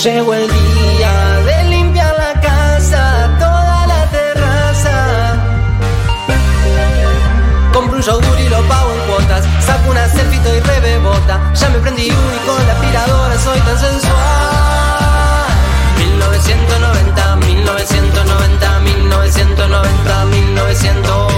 Llegó el día de limpiar la casa, toda la terraza. Compro un yogur y lo pago en cuotas. Saco una selfie y rebebota. Ya me prendí uno y con la aspiradora soy tan sensual. 1990, 1990, 1990, 1900.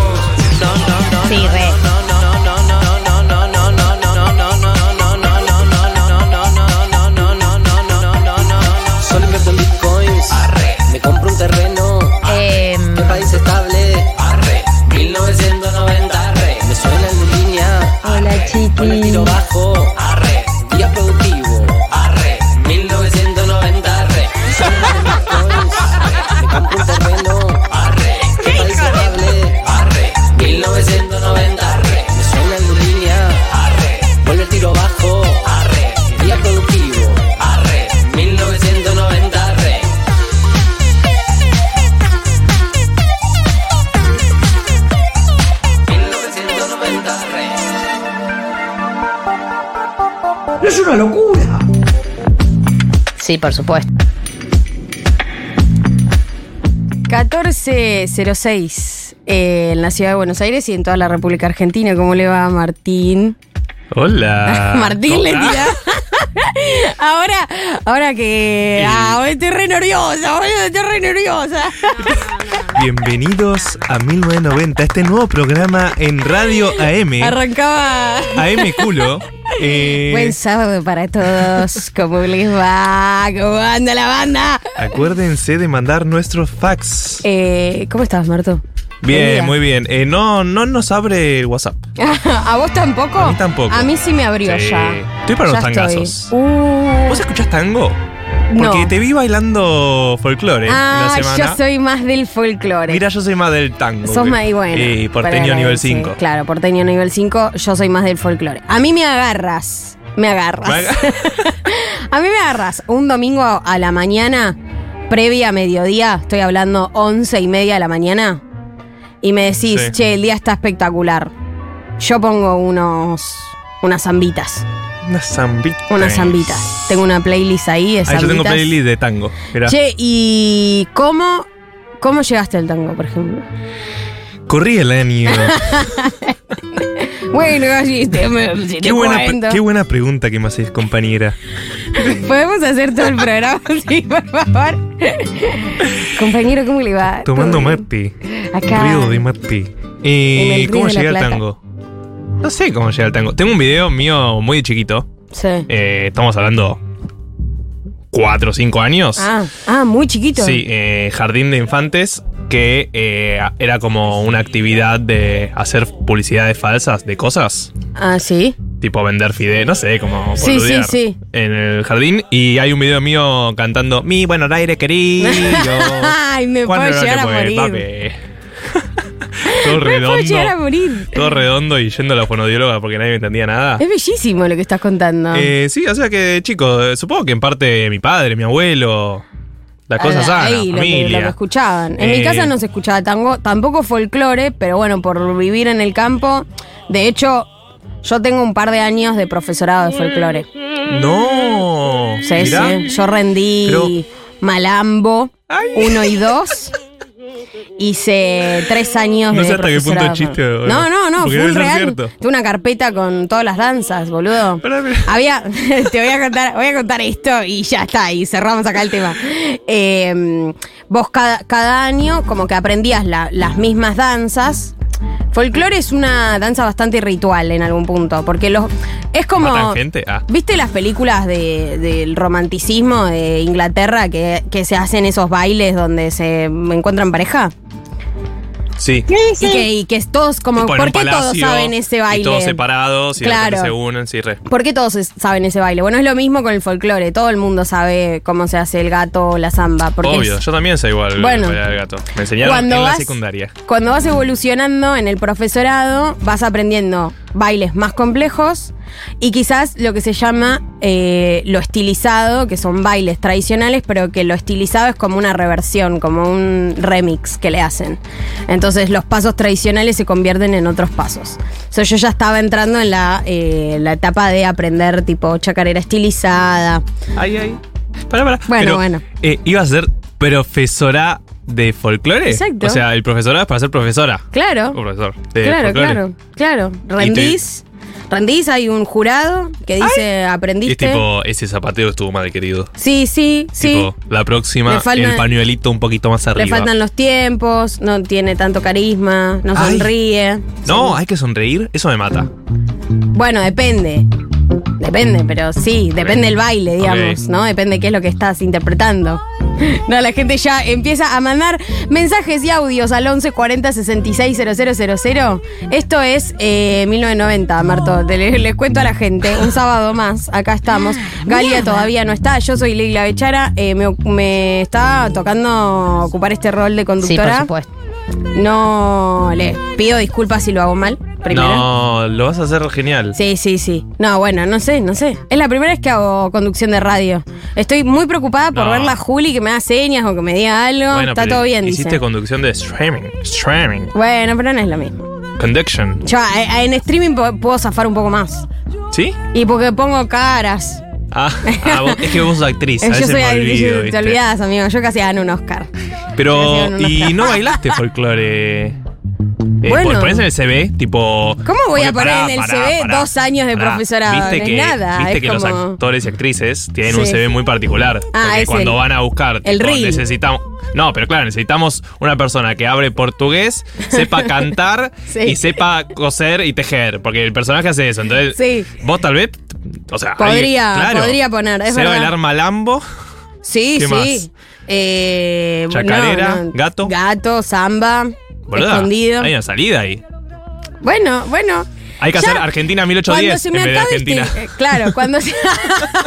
Una locura. Sí, por supuesto. 1406 eh, en la ciudad de Buenos Aires y en toda la República Argentina. ¿Cómo le va Martín? Hola. Martín le tira. ahora, ahora que. Ah, estoy re nerviosa, boludo, estoy re nerviosa. Bienvenidos a 1990, este nuevo programa en Radio AM. Arrancaba. AM Culo. Eh, Buen sábado para todos. ¿Cómo les va? ¿Cómo anda la banda? acuérdense de mandar nuestros fax. Eh, ¿Cómo estás, Marto? Bien, muy bien. Eh, no, no nos abre el WhatsApp. ¿A vos tampoco? A mí tampoco. A mí sí me abrió Sí. ya. Estoy para Ya los tangazos. Uh. ¿Vos escuchás tango? Porque No. te vi bailando folclore Ah, en la semana. yo soy más del folclore. Mira, yo soy más del tango. Sos más y bueno. Y porteño pero nivel sí, 5. Claro, porteño nivel 5, yo soy más del folclore. A mí me agarras. Me agarras. Me a mí me agarras un domingo a la mañana, previa a mediodía, estoy hablando once y media de la mañana, y me decís, Sí. che, el día está espectacular. Yo pongo unos. unas zambitas. Una zambita. Unas zambitas. Tengo una playlist ahí de Ah, yo tengo zambitas. playlist de tango. Mirá. Che, ¿y cómo, cómo llegaste al tango, por ejemplo? Corrí el año. Bueno, así te, si te qué, buena, pre- cuento. qué buena pregunta que me haces, compañera. Podemos hacer todo el programa, sí, por favor. Compañero, ¿cómo le va? Tomando mate. Acá. Río de mate. Eh, ¿Cómo llegué al tango? No sé cómo llegué al tango. Tengo un video mío muy chiquito. Sí. Eh, estamos hablando. ¿Cuatro o cinco años? Ah, ah, muy chiquito. Sí, eh, Jardín de Infantes, que eh, era como una actividad de hacer publicidades falsas de cosas. Ah, sí. Tipo vender fide, no sé, como Sí, sí, sí. En el jardín. Y hay un video mío cantando Mi buen aire querido. Ay, me ¿Cuándo puedo llegar a morir. papi? Todo redondo. llegar a morir. Todo redondo y yendo a la fonodióloga porque nadie me entendía nada. Es bellísimo lo que estás contando. Eh, sí, o sea que, chicos, eh, supongo que en parte mi padre, mi abuelo, las cosas Ah, sanas, ahí, lo que, familia. lo que escuchaban. En mi Eh, casa no se escuchaba tango, tampoco folclore, pero bueno, por vivir en el campo. De hecho, yo tengo un par de años de profesorado de folclore. No. Sí, mirá. sí. Yo rendí Pero- Malambo Ay. 1 y 2. Hice tres años No de sé hasta qué punto chiste, No, no, no, porque fue un real. Tuve una carpeta con todas las danzas, boludo. Pero- Había, te voy a contar, voy a contar esto y ya está, y cerramos acá el tema. Eh, vos cada, cada año como que aprendías la- las mismas danzas. Folclore es una danza bastante ritual en algún punto, porque los es como. Ah. ¿Viste las películas de- del romanticismo de Inglaterra que, que se hacen esos bailes donde se encuentran pareja? Sí. Y que, y que todos como, ¿por qué todos saben ese Y baile? todos separados y Claro. se unen, sí, re. ¿Por qué todos saben ese baile? Bueno, es lo mismo con el folclore. Todo el mundo sabe cómo se hace el gato o la zamba. Porque Obvio, es- yo también sé igual Bueno. el gato. Me enseñaron Cuando en la vas- secundaria. cuando vas evolucionando en el profesorado, vas aprendiendo bailes más complejos y quizás lo que se llama eh, lo estilizado, que son bailes tradicionales, pero que lo estilizado es como una reversión, como un remix que le hacen. Entonces los pasos tradicionales se convierten en otros pasos. O sea, yo ya estaba entrando en la, eh, la etapa de aprender tipo chacarera estilizada. Ay, ay. Pará, pará. Bueno, Pero, bueno. eh, ¿Iba a ser profesora de folclore? Exacto. O sea, el profesorado es para ser profesora. Claro. O profesor. de Claro, folclore. claro, claro. Rendís. Rendís, hay un jurado que dice Y es aprendiste. tipo, ese zapateo estuvo mal, querido. sí, sí, sí. Tipo, la próxima, Le el pañuelito un poquito más arriba. Le faltan los tiempos, no tiene tanto carisma, no Ay. sonríe. No, hay que sonreír, eso me mata. Bueno, depende. Depende, pero sí, depende del baile, digamos. ¿no? Depende qué es lo que estás interpretando. No, la gente ya empieza a mandar mensajes y audios al 11 40 66 000. Esto es eh, 1990, Marto. Les cuento a la gente. Un sábado más, acá estamos. Galia todavía no está. Yo soy Leila Bechara. eh, me, me está tocando ocupar este rol de Sí, por conductora. supuesto. No le pido disculpas si lo hago mal. Primero. No, lo vas a hacer genial. Sí, sí, sí. No, bueno, no sé, no sé. Es la primera vez que hago conducción de radio. Estoy muy preocupada por No. verla a Juli que me da señas o que me diga algo. Bueno, Está pero todo bien, Hiciste dice. conducción de streaming. Streaming. Bueno, pero no es lo mismo. Conduction. Yo eh, en streaming po- puedo zafar un poco más. ¿Sí? Y porque pongo caras. Ah, ah, vos- es que vos sos actriz. A Eh, yo veces soy me olvido, te olvidas, amigo. Yo casi gano un Oscar. Pero, ¿y no bailaste folclore? Eh, Bueno. Ponés en el CV, tipo. ¿Cómo voy a poner pará, en el pará, CV pará, dos años de profesorado? Viste No es que, nada, Viste es que los actores y actrices tienen Sí. un CV muy particular. Ah, porque cuando el- van a buscar. el tipo, necesitamos. No, pero claro, necesitamos una persona que hable portugués, sepa cantar Sí. y sepa coser y tejer. Porque el personaje hace eso. Entonces, Sí. vos tal vez. O sea, Podría, claro, podría poner, es verdad. bailar malambo. Sí, ¿Qué sí. más? Eh, Chacarera, no, no. gato. Gato, samba. Boluda, escondido. Hay una salida ahí. Bueno, bueno. Hay que Ya, hacer Argentina Cuando 1810 se en me vez de acabe Argentina. este, eh, claro, cuando se,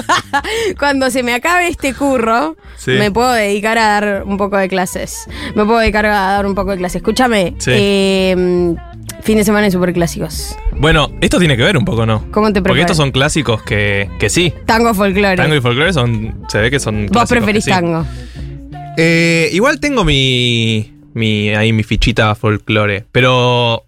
cuando se me acabe este curro, Sí. me puedo dedicar a dar un poco de clases. Me puedo dedicar a dar un poco de clases. Escúchame, Sí. eh, fin de semana de superclásicos. Bueno, esto tiene que ver un poco, ¿no? ¿Cómo te Porque preparas? estos son clásicos que, que sí. Tango folclore. Tango y folclore son. Se ve que son. Vos preferís sí. tango. Eh, igual tengo mi. mi ahí mi fichita folclore. Pero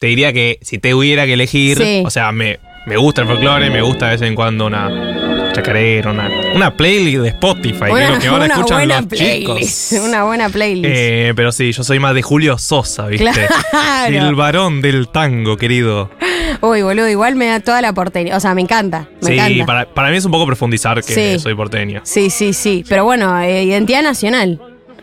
te diría que si te hubiera que elegir. Sí. O sea, me, me gusta el folclore, me gusta de vez en cuando una chacarera, una, una playlist de Spotify, que lo que ahora una escuchan buena los playlist. chicos. Una buena playlist. Eh, pero sí, yo soy más de Julio Sosa, ¿viste? Claro. El varón del tango, querido. Uy, boludo, igual me da toda la porteña. O sea, me encanta. Me sí, encanta. para, para mí es un poco profundizar que Sí. soy porteño. Sí, sí, sí. Pero bueno, eh, identidad nacional.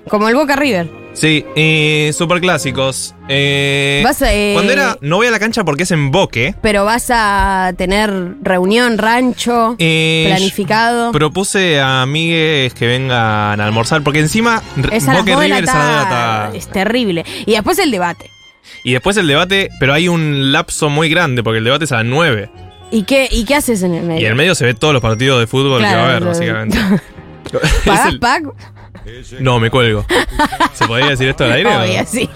Como el Boca River. Sí, eh, super clásicos. Eh, Vas a, eh, cuando era No voy a la cancha porque es en Boque. Pero vas a tener reunión, rancho, eh, planificado. Propuse a amigues que vengan a almorzar porque encima es Boque River es a la tarde. Es terrible. Y después el debate. Y después el debate, pero hay un lapso muy grande porque el debate es a las 9. ¿Y qué, ¿Y qué haces en el medio? Y en el medio se ve todos los partidos de fútbol que va a haber, Claro, básicamente. ¿Pagás el- pack? No, me cuelgo. ¿Se podría decir esto al aire? o no? Obvio, sí.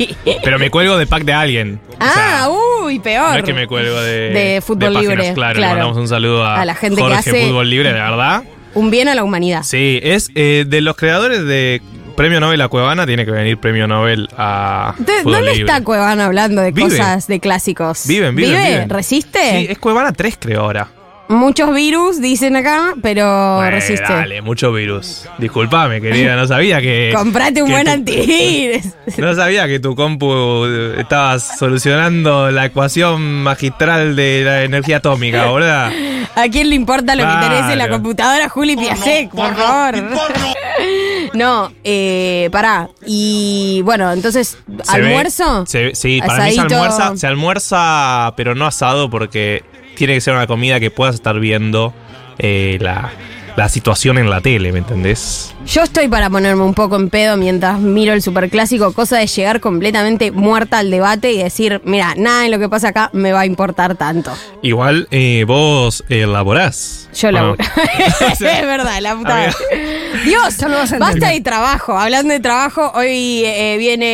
Pero me cuelgo de pack de alguien. O sea, Ah, uy, peor. No es que me cuelgo de, De fútbol páginas, libre, Claro, claro. le mandamos un saludo a, A la gente que Jorge hace- Fútbol Libre, de verdad. Un bien a la humanidad. Sí, es eh, de los creadores de Premio Nobel a Cuevana, tiene que venir Premio Nobel a De- Fútbol ¿Dónde Libre. está Cuevana hablando de Vive. cosas de clásicos? Viven, viven, ¿Vive? viven. ¿Resiste? Sí, es Cuevana 3 creo ahora. Muchos virus, dicen acá, pero Bueno, resiste. Dale, mucho virus. Disculpame, querida, no sabía que... Comprate un que buen tu- antivirus. No sabía que tu compu eh, estabas solucionando la ecuación magistral de la energía atómica, ¿verdad? ¿A quién le importa lo que tenés en la Claro. computadora, Juli Piasek, por favor? No, eh, pará. Y bueno, entonces, Se ve- ¿almuerzo? se sí, para mí se almuerza, se almuerza, pero no asado porque tiene que ser una comida que puedas estar viendo eh, la, la situación en la tele, ¿me entendés? Yo estoy para ponerme un poco en pedo mientras miro el superclásico, cosa de llegar completamente muerta al debate y decir, mira, nada de lo que pasa acá me va a importar tanto. Igual eh, vos eh, elaborás. Yo ¿o no? laburo. O sea, es verdad, la puta. amiga. Dios, basta de trabajo. Hablando de trabajo, hoy eh, viene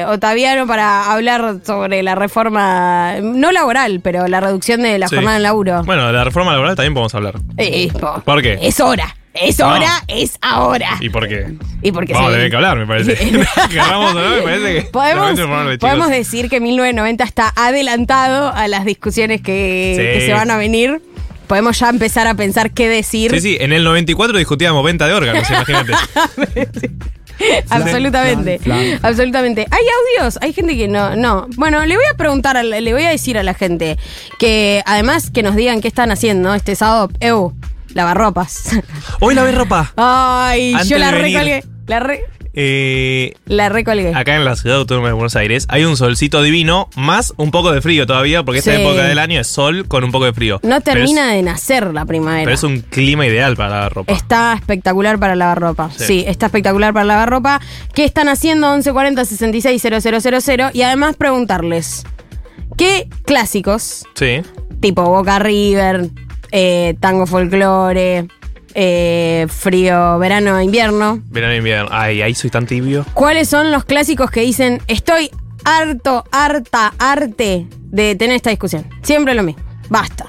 eh, Otaviano para hablar sobre la reforma, no laboral, pero la reducción de la Sí. jornada en laburo. Bueno, de la reforma laboral también podemos hablar. Eh, po- ¿Por qué? Es hora. Es No. hora, es ahora. ¿Y por qué? Y porque Vamos a tener que hablar, me parece. Querramos o no, me parece que. Podemos, de podemos decir que 1990 está adelantado a las discusiones que, Sí. que se van a venir. podemos ya empezar a pensar qué decir. Sí, sí, en el 94 discutíamos venta de órganos, imagínate. absolutamente. Absolutamente. Hay audios, hay gente que no, no. Bueno, le voy a preguntar, le voy a decir a la gente que además que nos digan qué están haciendo este sábado. Eu, lavarropas. Hoy lavé ropa. Ay, Antes yo la de venir. recolgué. La, re- Eh, la recolgué. acá en la ciudad autónoma de Buenos Aires hay un solcito divino, más un poco de frío todavía, porque esta Sí. época del año es sol con un poco de frío. No Pero termina de nacer la primavera. Pero es un clima ideal para lavar ropa. Está espectacular para lavar ropa. Sí. Sí. está espectacular para lavar ropa. ¿Qué están haciendo? 1140 66 000 Y además preguntarles, ¿qué clásicos, Sí. tipo Boca River, eh, Tango Folklore, eh, Frío Verano Invierno, Verano invierno. Ay, ahí soy tan tibio. cuáles son los clásicos que dicen, estoy harto, harta, arte de tener esta discusión? Siempre lo mismo. Basta.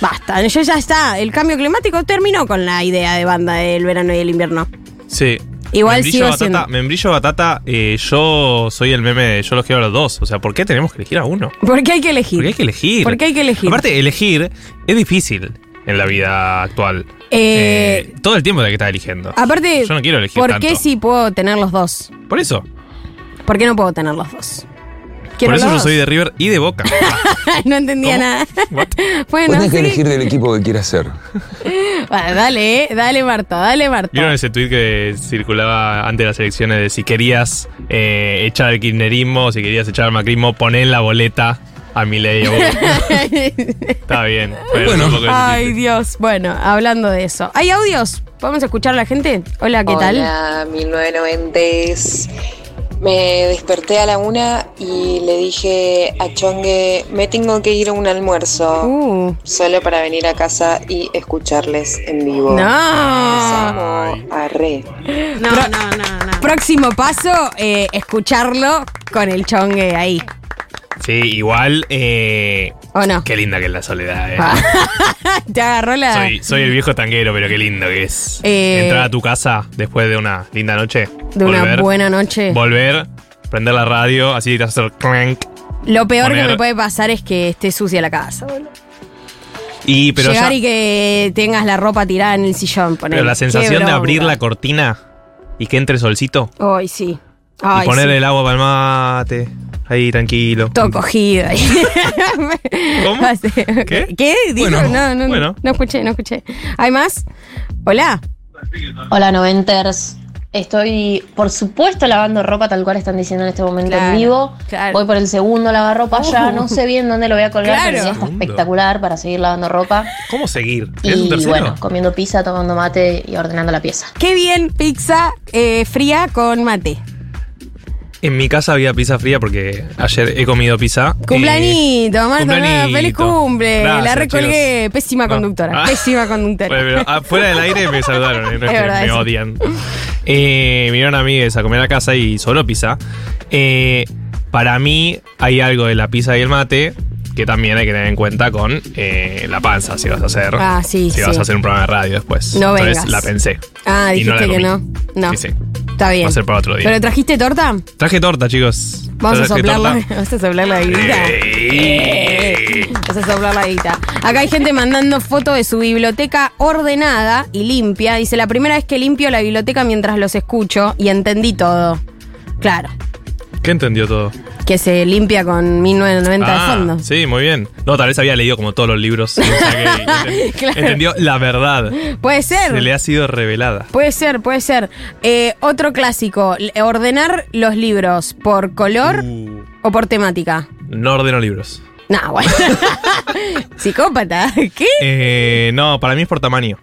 Basta. Yo ya está. El cambio climático terminó con la idea de banda del verano y el invierno. Sí. Igual membrillo sigo batata, siendo- Membrillo batata, eh, yo soy el meme de yo los quiero a los dos. O sea, ¿por qué tenemos que elegir a uno? Porque hay que elegir. Porque hay que elegir. Porque hay que elegir. Aparte, elegir es difícil en la vida actual. Eh, Eh, todo el tiempo hay que estar eligiendo. Aparte, Yo no quiero elegir ¿por tanto. qué si puedo tener los dos? Por eso. ¿Por qué no puedo tener los dos? Por eso los yo dos. soy de River y de Boca. no entendía ¿Cómo? nada. What? bueno, Vos tenés que sí. elegir del equipo que quieras ser. Bueno, dale, eh, dale Marta, dale Marta. ¿Vieron ese tweet que circulaba antes de las elecciones de si querías eh, echar al kirchnerismo, si querías echar al macrismo, poné en la boleta a Milei o Boca? Está bien. Pero Bueno. Ay. Dios. Bueno, hablando de eso. ¿Hay audios? ¿Podemos escuchar a la gente? Hola, ¿qué tal? Hola, 1990. Me desperté a la una y le dije a Chongue, me tengo que ir a un almuerzo. Uh, Solo para venir a casa y escucharles en vivo. no. Arre. No, no, no, no. Próximo paso, eh, escucharlo con el chongue ahí. Sí, igual, eh, ¿O no? qué linda que es la soledad, eh. Ah. Te agarró la. Soy, soy el viejo tanguero, pero qué lindo que es. Eh, Entrar a tu casa después de una linda noche. de una buena noche. Volver, prender la radio, así te vas a hacer clank. Lo peor que me puede pasar es que esté sucia la casa, boludo. Y, pero, Llegar ya- y que tengas la ropa tirada en el sillón. pero la sensación de abrir la cortina y que entre solcito Ay, sí. Ay, y poner sí. el agua para el mate, ahí tranquilo. Todo cogido ahí. ¿Cómo? ¿Qué? ¿Qué? Dijo, Bueno, no, no, bueno. no escuché, no escuché. ¿Hay más? Hola. Hola noventers. Estoy, por supuesto, lavando ropa tal cual están diciendo en este momento Claro, en vivo. claro. Voy por el segundo lavarropa ya. No sé bien dónde lo voy a colgar, Claro. pero ya está espectacular para seguir lavando ropa. ¿Cómo seguir? ¿Es un Y tercero? bueno, comiendo pizza, tomando mate y ordenando la pieza. Qué bien, pizza eh, fría con mate. En mi casa había pizza fría porque ayer he comido pizza. Cumplanito, Marta, cumplanito. feliz cumple. la Gracias, recolgué. chicos. Pésima No. conductora. Ah. Pésima conductora. Bueno, pero afuera del aire me saludaron, eh, no es verdad me eso. odian. Eh, vinieron amigues a comer a casa y solo pizza. Eh, para mí hay algo de la pizza y el mate que también hay que tener en cuenta con eh, la panza, si vas a hacer. Ah, sí, Si sí. vas a hacer un programa de radio después. No Entonces vengas. la pensé. Ah, no dijiste la que no. No. Sí, sí. Está bien. Va a ser para otro día. ¿Pero trajiste torta? Traje torta, chicos. Vamos a ¿Traje soplar la, vamos a soplar la guita. Eh. Vamos a soplar la guita. Acá hay gente mandando fotos de su biblioteca ordenada y limpia. Dice, la primera vez que limpio la biblioteca mientras los escucho y entendí todo. Claro, ¿Qué entendió todo? que se limpia con 1990 de Ah, fondo. Sí, muy bien. No, tal vez había leído como todos los libros. que Claro. Entendió la verdad. Puede ser. Se le ha sido revelada. Puede ser, puede ser. Eh, otro clásico, ordenar los libros por color Uh, o por temática. no ordeno libros. Nah, bueno. Psicópata. ¿Qué? Eh, no, para mí es por tamaño.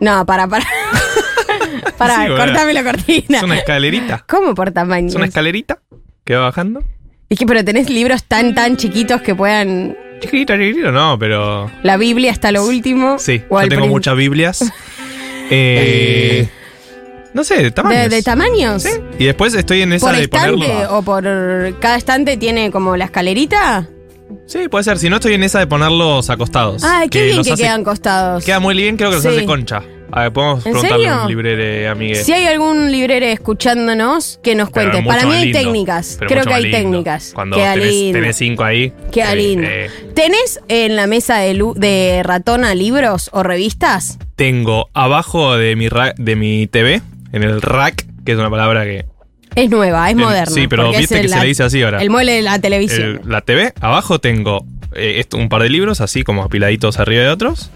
No, para, para. Para, Sí, cortame la cortina. Es una escalerita. ¿Cómo por tamaño? Es una escalerita que va bajando. Es que, pero tenés libros tan, tan chiquitos que puedan. Chiquitito, chiquitito, no, pero. La Biblia hasta lo último. Sí, yo tengo muchas Biblias. Eh, no sé, de tamaños. ¿De, de tamaños? Sí. Y después estoy en esa ¿Por de estante ponerlo. o por. Cada estante tiene como la escalerita? Sí, puede ser. Si no, estoy en esa de ponerlos acostados. Ah, qué bien los que hace- quedan costados. Queda muy bien, creo que los Sí. hace concha. A ver, podemos ¿En preguntarle a serio? un librero, amigue. Si hay algún librere escuchándonos, que nos Pero cuente. mucho Para mí más hay lindo, técnicas. pero Creo mucho que más hay lindo. técnicas. Cuando Queda tenés, lindo. tenés cinco ahí. Queda eh, lindo. eh, ¿Tenés en la mesa de, lu- de ratona libros o revistas? tengo abajo de mi, ra- de mi TV, en el rack, que es una palabra que. Es nueva, es moderna. sí, pero porque viste es que el- se le dice así ahora. El mueble de la televisión. el- la TV, abajo tengo eh, esto, un par de libros, así como apiladitos arriba de otros.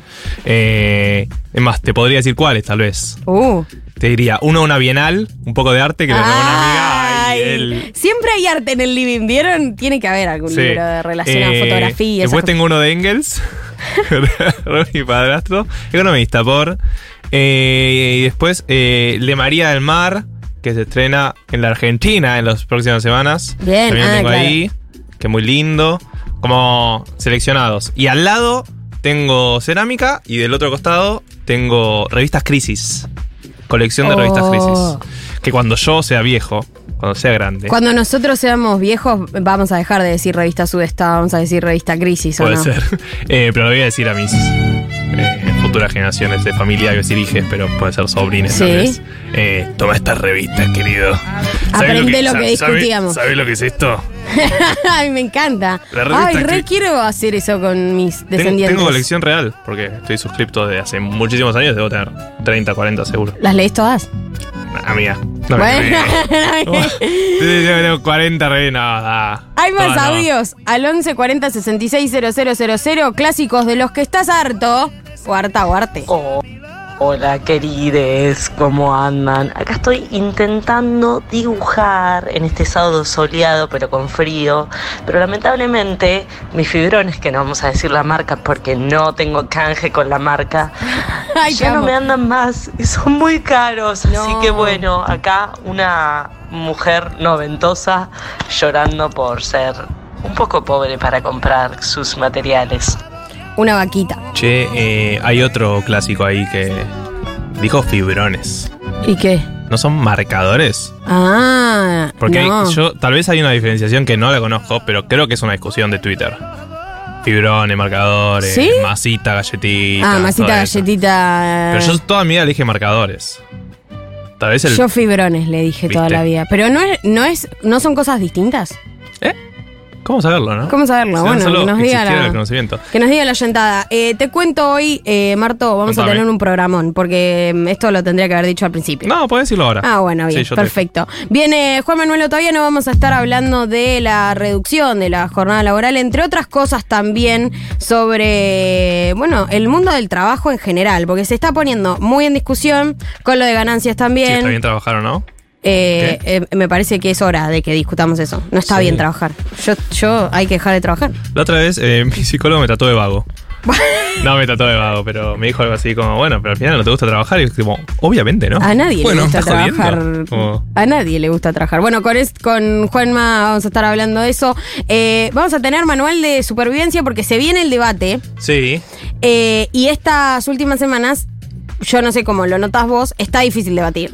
Eh, es más, te podría decir cuáles, tal vez. Uh. Te diría, uno, una bienal, un poco de arte que le una amiga. Y Siempre hay arte en el living, ¿vieron? Tiene que haber algún Sí. libro de relación a Eh, fotografía. Después tengo uno de Engels, de mi padrastro, economista por. Eh, y después eh, Le María del Mar, que se estrena en la Argentina en las próximas semanas. Bien, También ah, tengo claro. ahí, que muy lindo. Como seleccionados. Y al lado tengo cerámica y del otro costado tengo revistas Crisis. Colección de revistas Oh. Crisis. Que cuando yo sea viejo, cuando sea grande. Cuando nosotros seamos viejos, vamos a dejar de decir revista Sudesta, vamos a decir revista Crisis, ¿o Puede no? ser. Eh, pero lo voy a decir a mis futuras generaciones de familia, iba a decir hijes, pero puede ser sobrines tal Sí. vez. Eh, toma estas revistas, querido. Aprende lo que sabe- discutíamos. ¿Sabes lo que es esto? Ay, me encanta. Ay, re Cri- quiero hacer eso con mis Tengo, descendientes. tengo colección real, porque estoy suscripto de hace muchísimos años, debo tener 30, 40 seguro. ¿Las lees todas? Amiga. No, bueno. tengo 40 re, no, da. Hay más audios al 11 40 66 000, clásicos de los que estás harto. O harta o arte. Hola querides, ¿cómo andan? Acá estoy intentando dibujar en este sábado soleado pero con frío, pero lamentablemente mis fibrones, que no vamos a decir la marca porque no tengo canje con la marca, Ay, ya no amo. me andan más y son muy caros, No. así que bueno, acá una mujer noventosa llorando por ser un poco pobre para comprar sus materiales. Una vaquita. Che, eh, hay otro clásico ahí que dijo fibrones. ¿Y qué? ¿No son marcadores? Ah, Porque no. yo, tal vez hay una diferenciación que no la conozco, pero creo que es una discusión de Twitter. Fibrones, marcadores, ¿Sí? masita, galletita. ah, masita, eso. galletita. Pero yo toda mi vida le dije marcadores. Tal vez el. Yo fibrones le dije toda la vida. Pero no es, no es, no son cosas distintas. ¿Eh? ¿Cómo saberlo, no? ¿Cómo saberlo? Si Bueno, que nos diga la- el conocimiento. Que nos diga la. Eh, te cuento hoy, eh, Marto, vamos Contame. a tener un programón, porque mm, esto lo tendría que haber dicho al principio. No, puedes decirlo ahora. Ah, bueno, bien, Sí, yo te- perfecto. Viene Juan Manuel todavía no vamos a estar hablando de la reducción de la jornada laboral, entre otras cosas también sobre, bueno, el mundo del trabajo en general, porque se está poniendo muy en discusión con lo de ganancias también. está bien trabajar o no. Eh, eh, me parece que es hora de que discutamos eso. No está Sí. bien trabajar. Yo, yo hay que dejar de trabajar. La otra vez eh, mi psicólogo me trató de vago. No me trató de vago, pero me dijo algo así como, bueno, pero al final no te gusta trabajar. Y es como, obviamente, ¿no? A nadie Bueno, le gusta trabajar. Como- A nadie le gusta trabajar. Bueno, con, es- con Juanma vamos a estar hablando de eso. Eh, vamos a tener manual de supervivencia porque se viene el debate. Sí. eh, y estas últimas semanas, yo no sé cómo lo notas vos, está difícil debatir.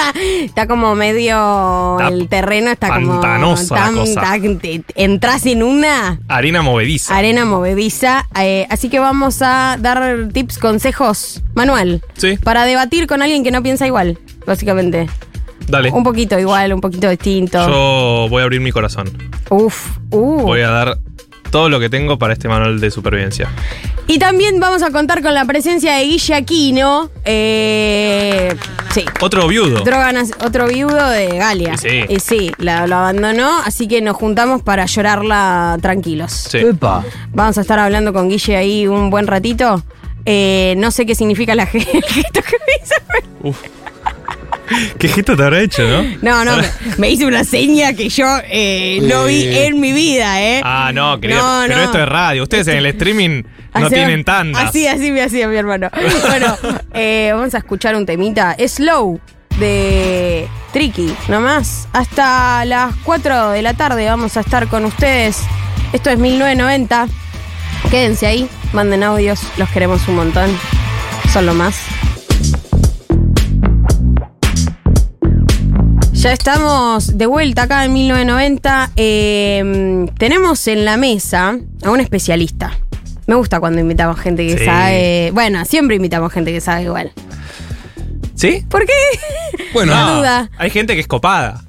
está como medio. Está el terreno está como. pantanosa la cosa. tan- te- entras en una Harina movediza. arena movediza. eh, así que vamos a dar tips, consejos, manual. Sí. Para debatir con alguien que no piensa igual, básicamente. Dale. Un poquito igual, un poquito distinto. Yo voy a abrir mi corazón. Uf, uh. Voy a dar todo lo que tengo para este manual de supervivencia. Y también vamos a contar con la presencia de Guille Aquino. Eh, sí. Otro viudo. Otro, ganas- otro viudo de Galia. Sí. Y sí, la- lo abandonó, así que nos juntamos para llorarla tranquilos. Sí. Epa. Vamos a estar hablando con Guille ahí un buen ratito. Eh, no sé qué significa la ge- el gesto que me hizo. Uf. ¿Qué gesto te habrá hecho, no? No, no, me, me hizo una seña que yo eh, no vi en mi vida, ¿eh? Ah, no, quería, No, pero no. esto es radio. Ustedes en el streaming no tienen tandas. Así, así me hacía mi hermano. Bueno, eh, vamos a escuchar un temita. Slow de Tricky, nomás. Hasta las 4 de la tarde vamos a estar con ustedes. Esto es 1990. Quédense ahí, manden audios, los queremos un montón. Son lo más. Ya estamos de vuelta acá en 1990. Eh, tenemos en la mesa a un especialista. Me gusta cuando invitamos gente que Sí. sabe. Bueno, siempre invitamos gente que sabe igual. ¿Sí? ¿Por qué? Bueno, No, duda. Hay gente que es copada.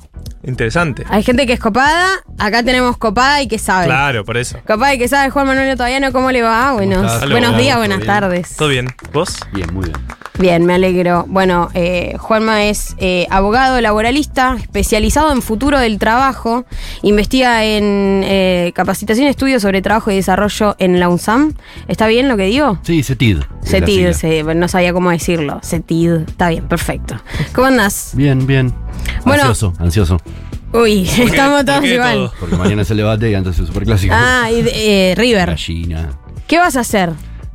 Interesante. Hay gente que es copada, acá tenemos copada y que sabe. Claro, por eso. Copada y que sabe, Juan Manuel todavía no, ¿cómo le va? Buenos? Aló. buenos días, ¿Todo buenas bien? tardes. ¿Todo bien? ¿Vos? bien, muy bien. Bien, me alegro. Bueno, eh, Juanma es eh, abogado laboralista, especializado en futuro del trabajo, investiga en eh, capacitación y estudios sobre trabajo y desarrollo en la UNSAM. ¿Está bien lo que digo? Sí, CETID. CETID, se- no sabía cómo decirlo. CETID, está bien, perfecto. ¿Cómo andás? Bien, bien. Bueno. Ansioso, ansioso. Uy, ¿Por estamos ¿Por todos qué igual. todo? Porque mañana es el debate y antes es el superclásico. Ah, y de- eh, River. Gallina. ¿Qué vas a hacer?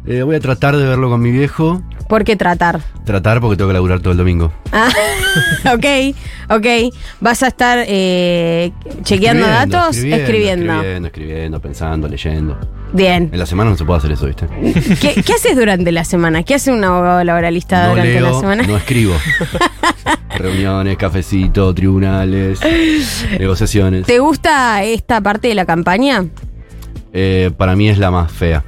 Eh, voy a tratar de verlo con mi viejo. ¿Por qué tratar? Tratar porque tengo que laburar todo el domingo. Ah, ok, ok. ¿Vas a estar eh, chequeando Escribiendo, datos? Escribiendo. Escribiendo, escribiendo, pensando, leyendo. Bien. En la semana no se puede hacer eso, ¿viste? ¿Qué, qué haces durante la semana? ¿Qué hace un abogado laboralista No durante la semana? no escribo. Reuniones, cafecito, tribunales, negociaciones. ¿Te gusta esta parte de la campaña? Eh, para mí es la más fea.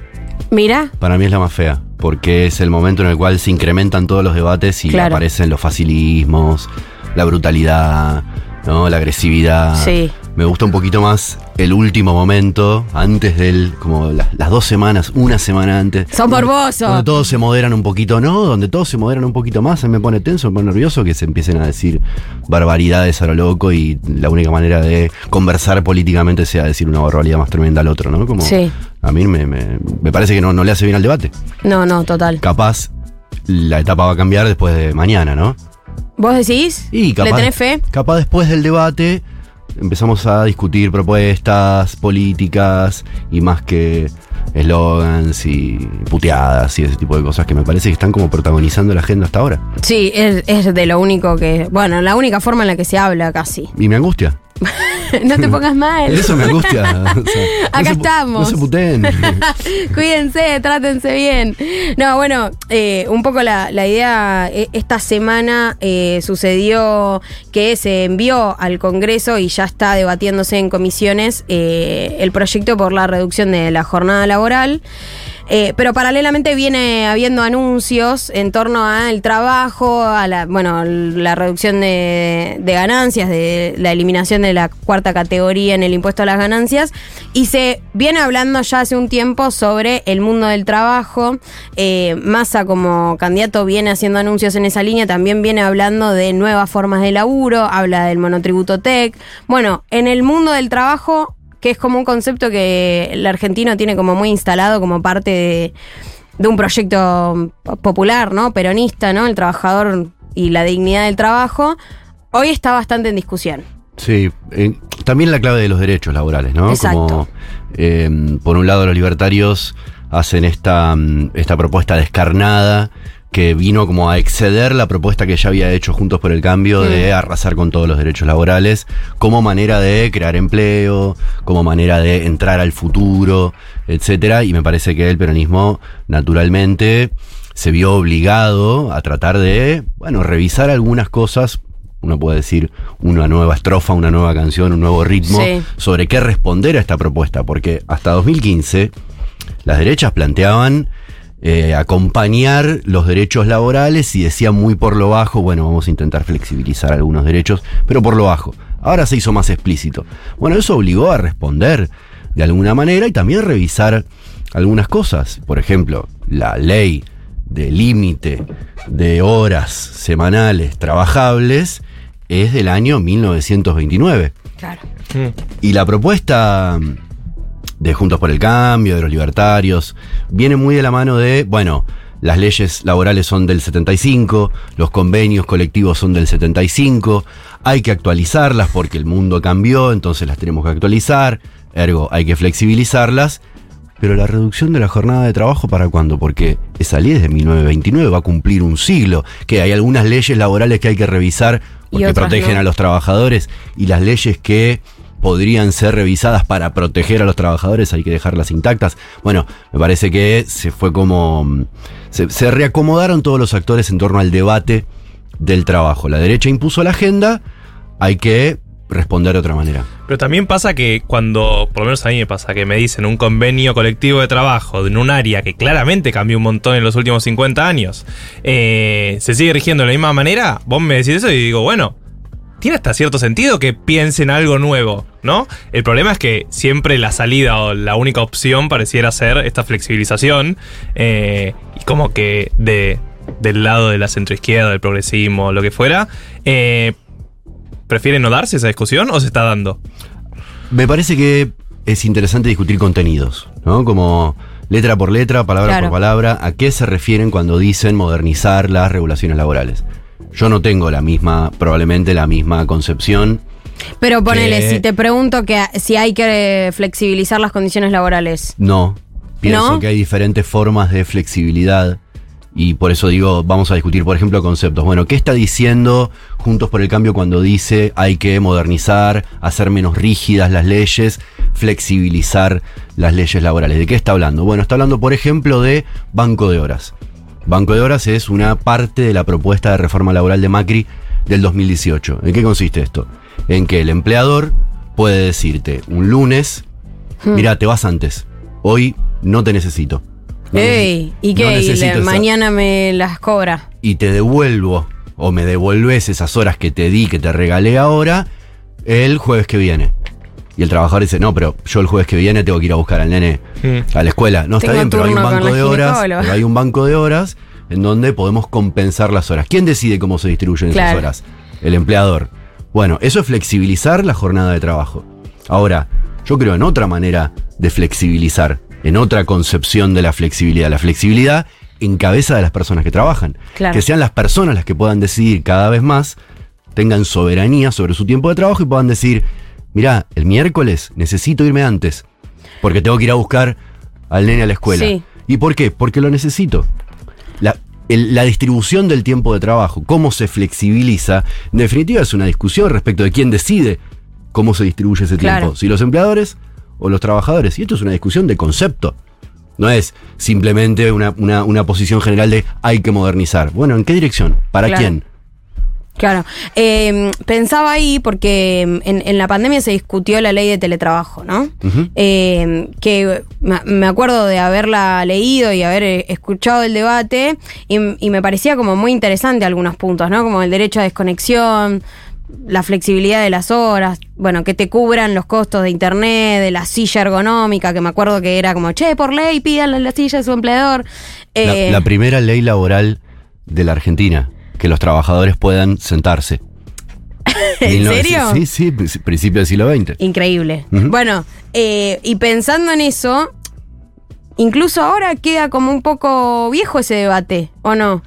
Mira, Para mí es la más fea. Porque es el momento en el cual se incrementan todos los debates y Claro. aparecen los facilismos, la brutalidad, ¿no? la agresividad. Sí. Me gusta un poquito más el último momento, antes del, como la- las dos semanas, una semana antes. Sos morboso. Donde todos se moderan un poquito, ¿no? Donde todos se moderan un poquito más, me pone tenso, me pone nervioso que se empiecen a decir barbaridades a lo loco y la única manera de conversar políticamente sea decir una barbaridad más tremenda al otro, ¿no? Como, Sí. A mí me, me- me parece que no, no le hace bien al debate. no, no, total. Capaz la etapa va a cambiar después de mañana, ¿no? ¿Vos decís? Y capaz, ¿Le tenés fe? Capaz después del debate empezamos a discutir propuestas políticas y más que eslogans y puteadas y ese tipo de cosas que me parece que están como protagonizando la agenda hasta ahora. Sí, es, es de lo único que. Bueno, la única forma en la que se habla casi. Y me angustia. no te pongas mal. Eso me angustia. o sea, Acá no se estamos. No se puteen. Cuídense, trátense bien. No, bueno, eh, un poco la, la idea, eh, esta semana eh, sucedió que se envió al Congreso y ya está debatiéndose en comisiones eh, el proyecto por la reducción de la jornada laboral. Eh, pero paralelamente viene habiendo anuncios en torno al trabajo, a la, bueno, la reducción de, de ganancias, de la eliminación de la cuarta categoría en el impuesto a las ganancias, y se viene hablando ya hace un tiempo sobre el mundo del trabajo. Eh, Massa como candidato viene haciendo anuncios en esa línea, también viene hablando de nuevas formas de laburo, habla del monotributo tech. Bueno, en el mundo del trabajo que es como un concepto que el argentino tiene como muy instalado como parte de, de un proyecto popular, ¿no? Peronista, ¿no? El trabajador y la dignidad del trabajo, hoy está bastante en discusión. Sí, eh, también la clave de los derechos laborales, ¿no? Exacto. Como, eh, por un lado, los libertarios hacen esta, mm, esta propuesta descarnada que vino como a exceder la propuesta que ya había hecho Juntos por el Cambio de arrasar con todos los derechos laborales como manera de crear empleo, como manera de entrar al futuro, etcétera. Y me parece que el peronismo, naturalmente, se vio obligado a tratar de, bueno, revisar algunas cosas uno puede decir una nueva estrofa, una nueva canción, un nuevo ritmo, Sí. sobre qué responder a esta propuesta, porque hasta 2015 las derechas planteaban eh, acompañar los derechos laborales y decían muy por lo bajo, bueno, vamos a intentar flexibilizar algunos derechos, pero por lo bajo. Ahora se hizo más explícito. Bueno, eso obligó a responder de alguna manera y también revisar algunas cosas. Por ejemplo, la ley de límite de horas semanales trabajables es del año 1929. Claro. Y la propuesta de Juntos por el Cambio, de los libertarios, viene muy de la mano de, bueno, las leyes laborales son del 75, los convenios colectivos son del 75, hay que actualizarlas porque el mundo cambió, entonces las tenemos que actualizar, ergo hay que flexibilizarlas, pero la reducción de la jornada de trabajo para cuándo? Porque esa ley es de 1929, va a cumplir un siglo, que hay algunas leyes laborales que hay que revisar porque protegen no. a los trabajadores y las leyes que podrían ser revisadas para proteger a los trabajadores, hay que dejarlas intactas. Bueno, me parece que se fue como... mm, Se, reacomodaron todos los actores en torno al debate del trabajo. La derecha impuso la agenda, hay que responder de otra manera. Pero también pasa que cuando, por lo menos a mí me pasa, que me dicen un convenio colectivo de trabajo en un área que claramente cambió un montón en los últimos 50 años, eh, se sigue rigiendo de la misma manera, vos me decís eso y digo, bueno, tiene hasta cierto sentido que piensen algo nuevo, ¿no? El problema es que siempre la salida o la única opción pareciera ser esta flexibilización eh, y como que de, del lado de la centroizquierda, del progresismo, lo que fuera, eh, ¿prefieren no darse esa discusión o se está dando? Me parece que es interesante discutir contenidos, ¿no? Como letra por letra, palabra Claro. por palabra, a qué se refieren cuando dicen modernizar las regulaciones laborales. Yo no tengo la misma, probablemente la misma concepción. Pero ponele, Que- si te pregunto que si hay que flexibilizar las condiciones laborales. No. Pienso ¿No? que hay diferentes formas de flexibilidad. Y por eso digo, vamos a discutir, por ejemplo, conceptos. Bueno, ¿qué está diciendo Juntos por el Cambio cuando dice hay que modernizar, hacer menos rígidas las leyes, flexibilizar las leyes laborales? ¿De qué está hablando? Bueno, está hablando, por ejemplo, de banco de horas. Banco de horas es una parte de la propuesta de reforma laboral de Macri del 2018. ¿En qué consiste esto? En que el empleador puede decirte un lunes, Hmm. mira, te vas antes. Hoy no te necesito. No Ey, ¿y no qué? Y mañana me las cobra. Y te devuelvo, o me devuelves esas horas que te di, que te regalé ahora, el jueves que viene. Y el trabajador dice, no, pero yo el jueves que viene tengo que ir a buscar al nene Mm. a la escuela. No, está bien, pero hay un banco de horas. pero hay un banco de horas en donde podemos compensar las horas. ¿Quién decide cómo se distribuyen esas Claro. horas? El empleador. Bueno, eso es flexibilizar la jornada de trabajo. Ahora, yo creo en otra manera de flexibilizar, en otra concepción de la flexibilidad. La flexibilidad en cabeza de las personas que trabajan. Claro. Que sean las personas las que puedan decidir cada vez más, tengan soberanía sobre su tiempo de trabajo y puedan decir, mirá, el miércoles necesito irme antes, porque tengo que ir a buscar al nene a la escuela. Sí. ¿Y por qué? Porque lo necesito. La, el- la distribución del tiempo de trabajo, cómo se flexibiliza, en definitiva es una discusión respecto de quién decide cómo se distribuye ese Claro. tiempo, si los empleadores o los trabajadores. Y esto es una discusión de concepto. No es simplemente una, una- una posición general de hay que modernizar. Bueno, ¿en qué dirección? ¿Para Claro. quién? Claro. Eh, pensaba ahí porque en, en la pandemia se discutió la ley de teletrabajo, ¿no? Eh, que me acuerdo de haberla leído y haber eh, escuchado el debate y, y me parecía como muy interesante algunos puntos, ¿no? Como el derecho a desconexión, la flexibilidad de las horas, bueno, que te cubran los costos de internet, de la silla ergonómica, que me acuerdo que era como, che, por ley, pídanle la silla a su empleador. La, Eh, la primera ley laboral de la Argentina, que los trabajadores puedan sentarse. ¿En 1900 serio? Sí, sí, princi- principio del siglo XX. Increíble. Bueno, eh, y pensando en eso, incluso ahora queda como un poco viejo ese debate, ¿o no?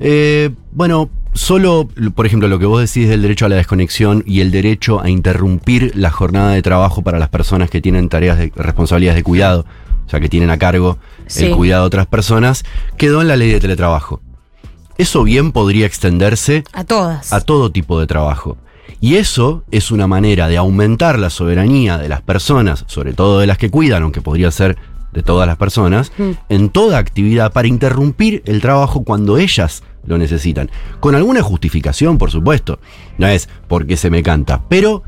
Eh, bueno, solo, por ejemplo, lo que vos decís del derecho a la desconexión y el derecho a interrumpir la jornada de trabajo para las personas que tienen tareas de responsabilidades de cuidado, o sea, que tienen a cargo Sí. el cuidado de otras personas, quedó en la ley de teletrabajo. Eso bien podría extenderse A todas. a todo tipo de trabajo. Y eso es una manera de aumentar la soberanía de las personas, sobre todo de las que cuidan, aunque podría ser de todas las personas, Mm. en toda actividad para interrumpir el trabajo cuando ellas lo necesitan. Con alguna justificación, por supuesto. No es porque se me canta. Pero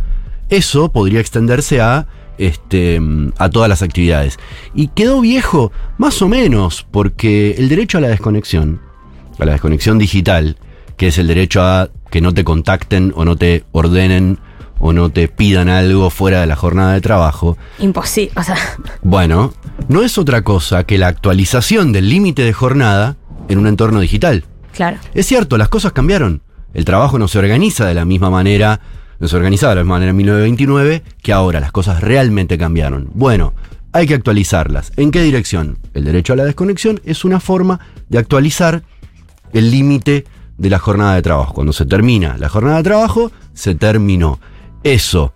eso podría extenderse a, este, a todas las actividades. Y quedó viejo, más o menos, porque el derecho a la desconexión, a la desconexión digital, que es el derecho a que no te contacten o no te ordenen o no te pidan algo fuera de la jornada de trabajo, Imposible. O sea, bueno, no es otra cosa que la actualización del límite de jornada en un entorno digital. claro. Es cierto, las cosas cambiaron. El trabajo no se organiza de la misma manera, no se organizaba de la misma manera en 1929 que ahora. Las cosas realmente cambiaron. Bueno, hay que actualizarlas. ¿En qué dirección? El derecho a la desconexión es una forma de actualizar el límite de la jornada de trabajo. Cuando se termina la jornada de trabajo, se terminó. Eso,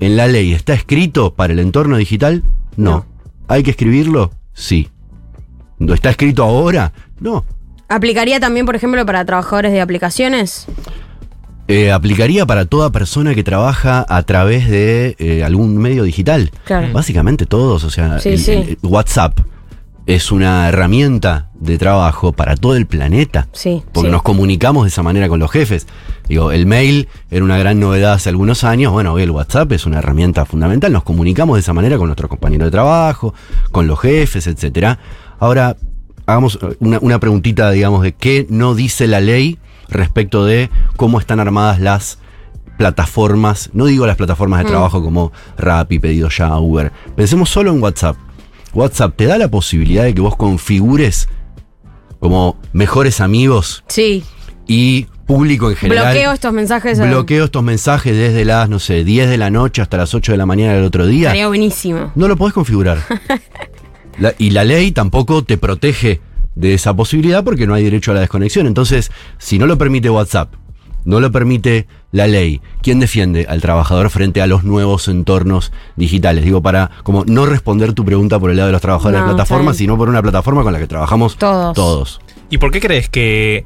¿en la ley está escrito para el entorno digital? No. No. ¿Hay que escribirlo? Sí. ¿No está escrito ahora? No. ¿Aplicaría también, por ejemplo, para trabajadores de aplicaciones? Eh, aplicaría para toda persona que trabaja a través de eh, algún medio digital. Claro. Básicamente todos, o sea, Sí, el- sí. el WhatsApp es una herramienta de trabajo para todo el planeta. Sí. Porque sí. nos comunicamos de esa manera con los jefes. Digo, el mail era una gran novedad hace algunos años. Bueno, hoy el WhatsApp es una herramienta fundamental. Nos comunicamos de esa manera con nuestros compañeros de trabajo, con los jefes, etcétera. Ahora, hagamos una, una preguntita, digamos, de qué no dice la ley respecto de cómo están armadas las plataformas, no digo las plataformas de Mm. trabajo como Rappi, Pedido Ya, Uber. Pensemos solo en WhatsApp. WhatsApp te da la posibilidad de que vos configures como mejores amigos Sí. y público en general. Bloqueo estos mensajes. Bloqueo estos mensajes desde las, no sé, 10 de la noche hasta las 8 de la mañana del otro día. Estaría buenísimo. No lo podés configurar. La- y la ley tampoco te protege de esa posibilidad porque no hay derecho a la desconexión. Entonces, si no lo permite WhatsApp, no lo permite la ley, ¿quién defiende al trabajador frente a los nuevos entornos digitales? Digo, para como no responder tu pregunta por el lado de los trabajadores No, de plataformas, está bien. sino por una plataforma con la que trabajamos Todos. todos. ¿Y por qué crees que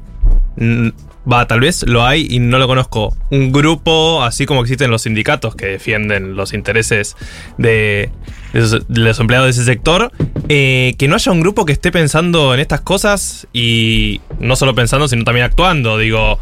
va, tal vez lo hay y no lo conozco? Un grupo, así como existen los sindicatos que defienden los intereses de, de esos- de los empleados de ese sector, eh, que no haya un grupo que esté pensando en estas cosas y no solo pensando, sino también actuando. Digo,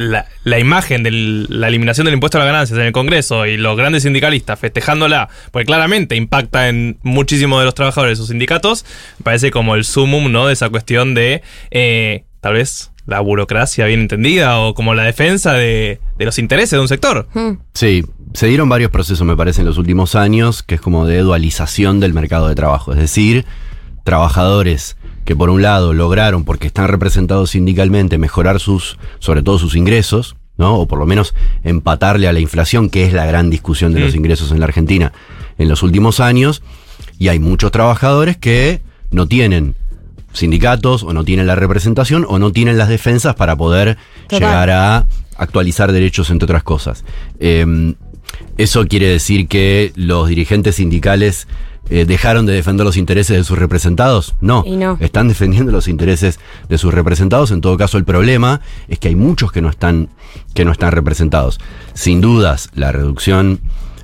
la, la imagen de la eliminación del impuesto a las ganancias en el Congreso y los grandes sindicalistas festejándola, porque claramente impacta en muchísimos de los trabajadores de sus sindicatos, me parece como el sumum ¿no? de esa cuestión de eh, tal vez la burocracia bien entendida o como la defensa de, de los intereses de un sector. Mm. Sí, se dieron varios procesos, me parece, en los últimos años, que es como de dualización del mercado de trabajo. Es decir, trabajadores que por un lado lograron, porque están representados sindicalmente, mejorar sus, sobre todo sus ingresos, ¿no? O por lo menos empatarle a la inflación, que es la gran discusión de los ingresos en la Argentina en los últimos años. Y hay muchos trabajadores que no tienen sindicatos o no tienen la representación o no tienen las defensas para poder Total. llegar a actualizar derechos entre otras cosas. Eh, eso quiere decir que los dirigentes sindicales eh, dejaron de defender los intereses de sus representados. No, Y no. están defendiendo los intereses de sus representados. En todo caso, el problema es que hay muchos que no están, que no están representados. Sin dudas, la reducción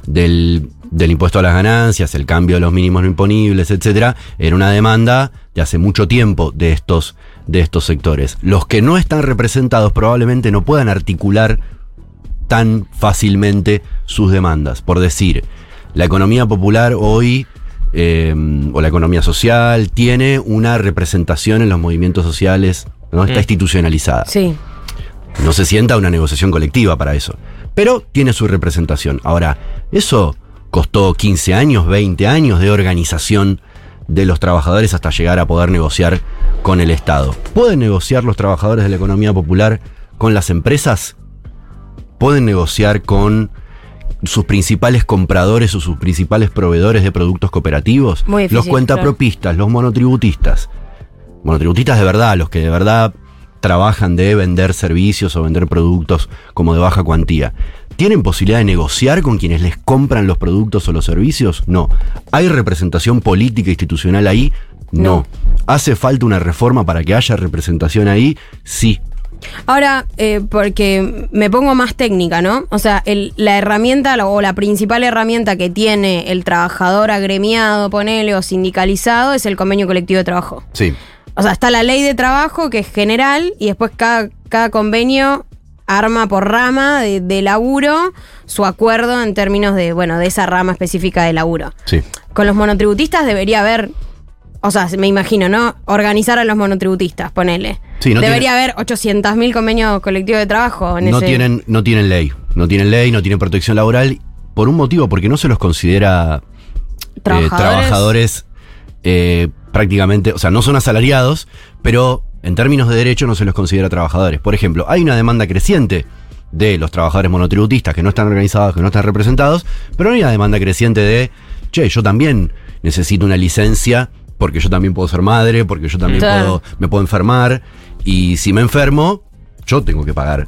del, del impuesto a las ganancias, el cambio de los mínimos no imponibles, etcétera, era una demanda de hace mucho tiempo de estos, de estos sectores. Los que no están representados probablemente no puedan articular tan fácilmente sus demandas. Por decir, la economía popular hoy, eh, o la economía social, tiene una representación en los movimientos sociales, ¿no? Está Mm. institucionalizada. Sí. No se sienta una negociación colectiva para eso. Pero tiene su representación. Ahora, eso costó 15 años, 20 años de organización de los trabajadores hasta llegar a poder negociar con el Estado. ¿Pueden negociar los trabajadores de la economía popular con las empresas? ¿Pueden negociar con sus principales compradores o sus principales proveedores de productos cooperativos? Difícil, los cuentapropistas, los monotributistas. Monotributistas de verdad, los que de verdad trabajan de vender servicios o vender productos como de baja cuantía. ¿Tienen posibilidad de negociar con quienes les compran los productos o los servicios? No. ¿Hay representación política institucional ahí? No. No. ¿Hace falta una reforma para que haya representación ahí? Sí. Ahora, eh, porque me pongo más técnica, ¿no? O sea, el- la herramienta o la principal herramienta que tiene el trabajador agremiado, ponele, o sindicalizado, es el convenio colectivo de trabajo. Sí. O sea, está la ley de trabajo, que es general, y después cada, cada convenio arma por rama de, de laburo su acuerdo en términos de, bueno, de esa rama específica de laburo. Sí. Con los monotributistas debería haber, o sea, me imagino, ¿no? Organizar a los monotributistas, ponele. Sí, no debería tiene- haber 800.000 convenios colectivos de trabajo en no ese... tienen, no tienen ley. No tienen ley, no tienen protección laboral. Por un motivo, porque no se los considera eh, Trabajadores. trabajadores eh, prácticamente, o sea, no son asalariados, pero en términos de derecho no se los considera trabajadores. Por ejemplo, hay una demanda creciente de los trabajadores monotributistas que no están organizados, que no están representados, pero hay una demanda creciente de, che, yo también necesito una licencia porque yo también puedo ser madre, porque yo también Claro. puedo, me puedo enfermar, y si me enfermo, yo tengo que pagar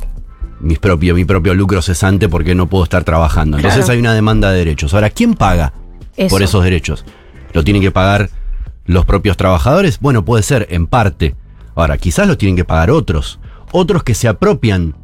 mis propio, mi propio lucro cesante porque no puedo estar trabajando. Entonces hay una demanda de derechos. Ahora, ¿quién paga Eso. por esos derechos? ¿Lo tienen que pagar los propios trabajadores? Bueno, puede ser, en parte. Ahora, quizás lo tienen que pagar otros. Otros que se apropian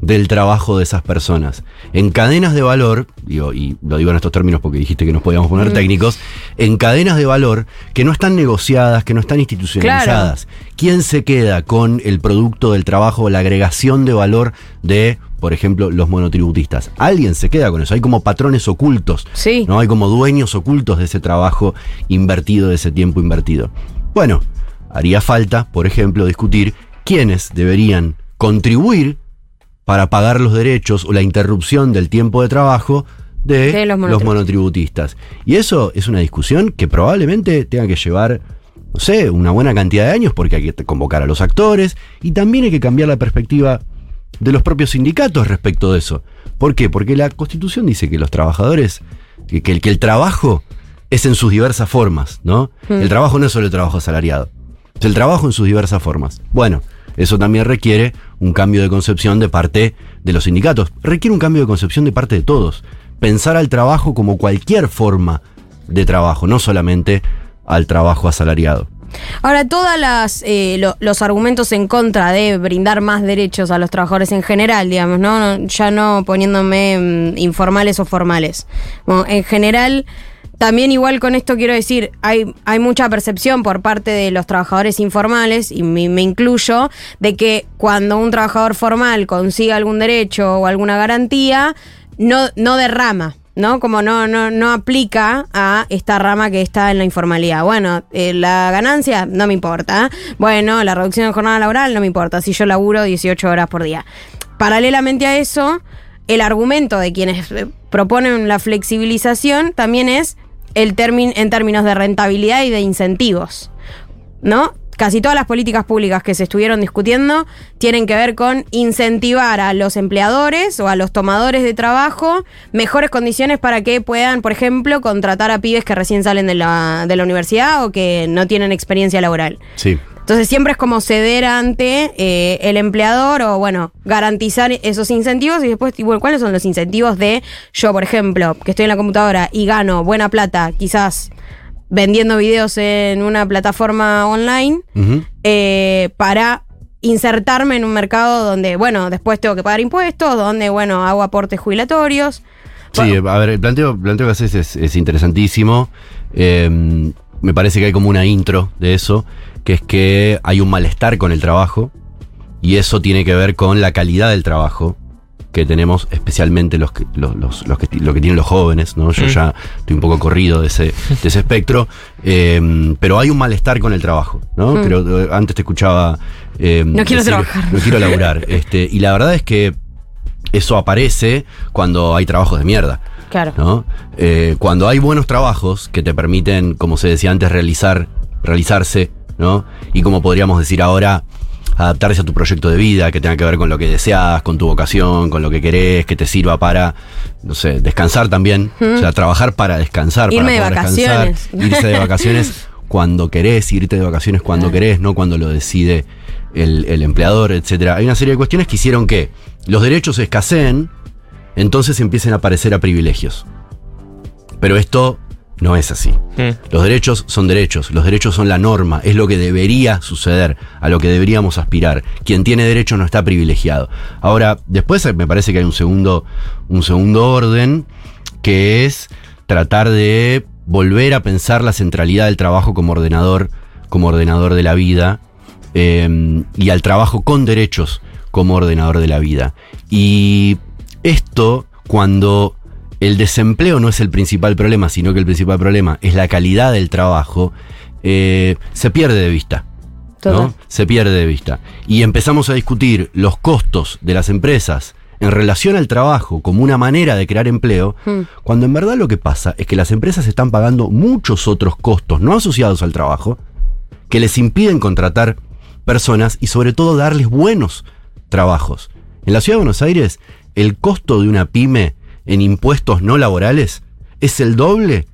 del trabajo de esas personas. En cadenas de valor, digo, y lo digo en estos términos porque dijiste que nos podíamos poner técnicos, en cadenas de valor que no están negociadas, que no están institucionalizadas. ¿Quién se queda con el producto del trabajo, la agregación de valor de, por ejemplo, los monotributistas? Alguien se queda con eso. Hay como patrones ocultos. Sí. ¿no? Hay como dueños ocultos de ese trabajo invertido, de ese tiempo invertido. Bueno, haría falta, por ejemplo, discutir quiénes deberían contribuir para pagar los derechos o la interrupción del tiempo de trabajo de, De los los, monotributistas. Y eso es una discusión que probablemente tenga que llevar, no sé, una buena cantidad de años porque hay que convocar a los actores y también hay que cambiar la perspectiva de los propios sindicatos respecto de eso. ¿Por qué? Porque la Constitución dice que los trabajadores, que, que el, que el trabajo es en sus diversas formas, ¿no? El trabajo no es solo el trabajo asalariado, es el trabajo en sus diversas formas. Bueno, eso también requiere un cambio de concepción de parte de los sindicatos, requiere un cambio de concepción de parte de todos. Pensar al trabajo como cualquier forma de trabajo, no solamente al trabajo asalariado. Ahora, todos los argumentos en contra de brindar más derechos a los trabajadores en general, digamos, ¿no? Ya no poniéndome mm, informales o formales. En general, también igual con esto quiero decir, hay, hay mucha percepción por parte de los trabajadores informales, y me, me incluyo, de que cuando un trabajador formal consigue algún derecho o alguna garantía, no, no derrama. ¿no? Como no, no, no aplica a esta rama que está en la informalidad. Bueno, eh, la ganancia no me importa. Bueno, la reducción de jornada laboral no me importa si yo laburo 18 horas por día. Paralelamente a eso, el argumento de quienes eh, proponen la flexibilización también es el en términos de rentabilidad y de incentivos. ¿No? Casi todas las políticas públicas que se estuvieron discutiendo tienen que ver con incentivar a los empleadores o a los tomadores de trabajo mejores condiciones para que puedan, por ejemplo, contratar a pibes que recién salen de la, de la universidad o que no tienen experiencia laboral. Sí. Entonces siempre es como ceder ante eh, el empleador o, bueno, garantizar esos incentivos y después, igual, ¿cuáles son los incentivos de yo, por ejemplo, que estoy en la computadora y gano buena plata, quizás vendiendo videos en una plataforma online, eh, para insertarme en un mercado donde, bueno, después tengo que pagar impuestos, donde, bueno, hago aportes jubilatorios. Sí, a ver, el planteo, planteo que haces es, es interesantísimo. Eh, me parece que hay como una intro de eso, que es que hay un malestar con el trabajo y eso tiene que ver con la calidad del trabajo que tenemos, especialmente los que, los, los- los que, lo que tienen los jóvenes, ¿no? Yo Mm. ya estoy un poco corrido de ese, de ese espectro, eh, pero hay un malestar con el trabajo, ¿no? Mm. Creo, eh, antes te escuchaba... eh, No quiero trabajar. No quiero laburar. este, y la verdad es que eso aparece cuando hay trabajos de mierda. Claro. ¿no? Eh, cuando hay buenos trabajos que te permiten, como se decía antes, realizar, realizarse, ¿no? Y como podríamos decir ahora, adaptarse a tu proyecto de vida, que tenga que ver con lo que deseas, con tu vocación, con lo que querés, que te sirva para, no sé, descansar también. O sea, trabajar para descansar, Irme para de poder descansar, vacaciones. irse de vacaciones cuando querés, irte de vacaciones cuando querés, no cuando lo decide el, el empleador, etcétera. Hay una serie de cuestiones que hicieron que los derechos escaseen, entonces empiecen a aparecer a privilegios. Pero esto no es así. Mm. Los derechos son derechos, los derechos son la norma, es lo que debería suceder, a lo que deberíamos aspirar. Quien tiene derechos no está privilegiado. Ahora, después me parece que hay un segundo, un segundo orden, que es tratar de volver a pensar la centralidad del trabajo como ordenador, como ordenador de la vida, eh, y al trabajo con derechos como ordenador de la vida. Y esto, cuando el desempleo no es el principal problema, sino que el principal problema es la calidad del trabajo, eh, se pierde de vista. ¿no? Se pierde de vista. Y empezamos a discutir los costos de las empresas en relación al trabajo como una manera de crear empleo, Mm. cuando en verdad lo que pasa es que las empresas están pagando muchos otros costos no asociados al trabajo que les impiden contratar personas y sobre todo darles buenos trabajos. En la ciudad de Buenos Aires, el costo de una pyme en impuestos no laborales es el doble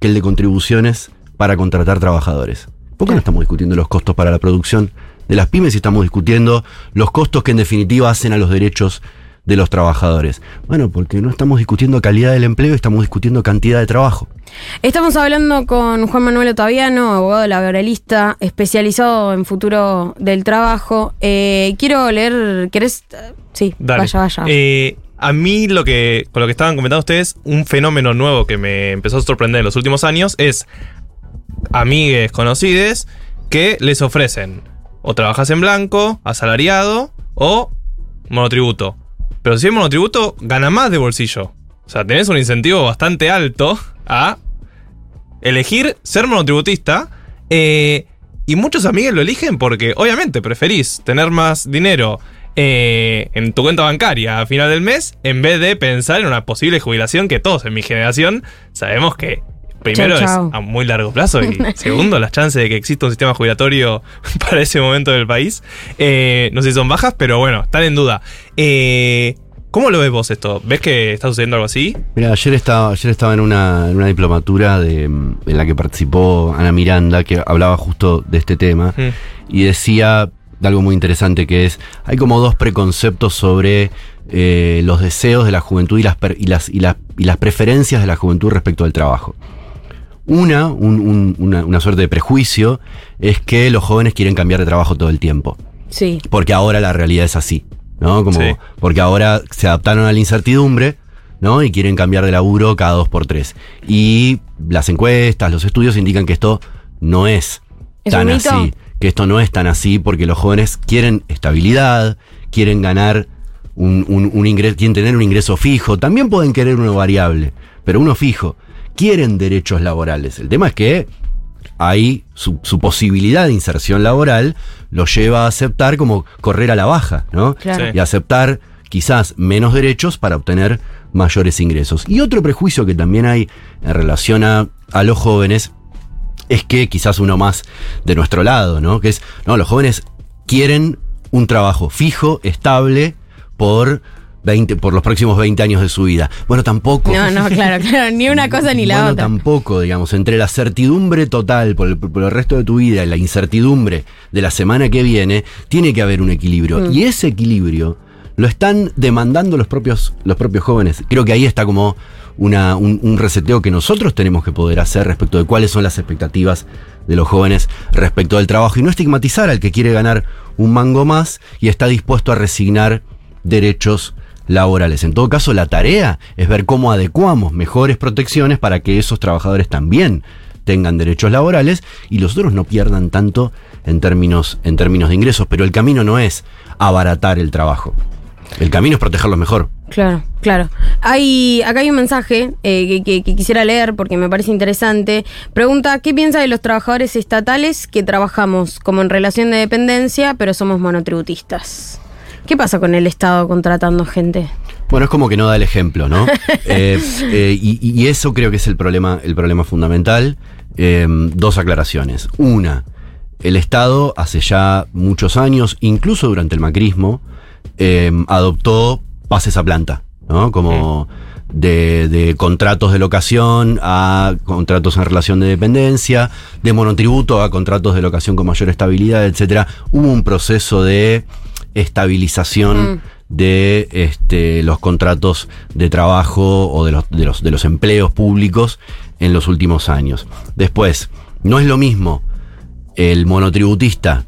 que el de contribuciones para contratar trabajadores. ¿Por qué no estamos discutiendo los costos para la producción de las pymes y estamos discutiendo los costos que en definitiva hacen a los derechos de los trabajadores? Bueno, porque no estamos discutiendo calidad del empleo, estamos discutiendo cantidad de trabajo. Estamos hablando con Juan Manuel Otaviano, abogado laboralista, especializado en futuro del trabajo. Eh, quiero leer, ¿querés? Sí, Dale. vaya, vaya. Eh, a mí lo que, con lo que estaban comentando ustedes, un fenómeno nuevo que me empezó a sorprender en los últimos años es amigues conocides que les ofrecen o trabajas en blanco, asalariado o monotributo. Pero si es monotributo, gana más de bolsillo. O sea, tenés un incentivo bastante alto a elegir ser monotributista. eh, y muchos amigos lo eligen porque, obviamente, preferís tener más dinero eh, en tu cuenta bancaria a final del mes en vez de pensar en una posible jubilación que todos en mi generación sabemos que. Primero Chau, chau. es a muy largo plazo y segundo, las chances de que exista un sistema jubilatorio para ese momento del país, eh, no sé si son bajas, pero bueno, están en duda. Eh, ¿Cómo lo ves vos esto? ¿Ves que está sucediendo algo así? Mira, ayer estaba, ayer estaba en, una, en una diplomatura de, en la que participó Ana Miranda, que hablaba justo de este tema, Mm. y decía de algo muy interesante que es, hay como dos preconceptos sobre eh, los deseos de la juventud y las, y, las, y, las, y las preferencias de la juventud respecto al trabajo. Una, un- un- una, una suerte de prejuicio, es que los jóvenes quieren cambiar de trabajo todo el tiempo sí. porque ahora la realidad es así, ¿no? Como, Sí. Porque ahora se adaptaron a la incertidumbre, ¿no? Y quieren cambiar de laburo cada dos por tres. Y las encuestas, los estudios indican que esto no es, ¿Es tan así. Que esto no es tan así porque los jóvenes quieren estabilidad, quieren ganar un, un, un ingreso, quieren tener un ingreso fijo, también pueden querer uno variable, pero uno fijo. Quieren derechos laborales. El tema es que ahí su, su posibilidad de inserción laboral lo lleva a aceptar como correr a la baja, ¿no? Claro. Sí. Y aceptar quizás menos derechos para obtener mayores ingresos. Y otro prejuicio que también hay en relación a, a los jóvenes es que quizás uno más de nuestro lado, ¿no? Que es, no, los jóvenes quieren un trabajo fijo, estable, por 20, por los próximos 20 años de su vida. Bueno, tampoco. No, no, claro, claro. Ni una cosa ni la Bueno, otra. tampoco, digamos, entre la certidumbre total por el, por el resto de tu vida y la incertidumbre de la semana que viene, tiene que haber un equilibrio. Mm. Y ese equilibrio lo están demandando los propios, los propios jóvenes. Creo que ahí está como un, un reseteo que nosotros tenemos que poder hacer respecto de cuáles son las expectativas de los jóvenes respecto al trabajo y no estigmatizar al que quiere ganar un mango más y está dispuesto a resignar derechos laborales. En todo caso, la tarea es ver cómo adecuamos mejores protecciones para que esos trabajadores también tengan derechos laborales y los otros no pierdan tanto en términos, en términos de ingresos. Pero el camino no es abaratar el trabajo. El camino es protegerlos mejor. Claro, claro. Hay, acá hay un mensaje eh, que, que- que quisiera leer porque me parece interesante. Pregunta, ¿qué piensa de los trabajadores estatales que trabajamos como en relación de dependencia, pero somos monotributistas? ¿Qué pasa con el Estado contratando gente? Bueno, es como que no da el ejemplo, ¿no? Eh, eh, y, y eso creo que es el problema, el problema fundamental. Dos aclaraciones. Una, el Estado hace ya muchos años, incluso durante el macrismo, eh, adoptó pases a planta, ¿no? Como de, de contratos de locación a contratos en relación de dependencia, de monotributo a contratos de locación con mayor estabilidad, etcétera. Hubo un proceso de estabilización Mm. de este, los contratos de trabajo o de los, de, los, de los empleos públicos en los últimos años. Después, no es lo mismo el monotributista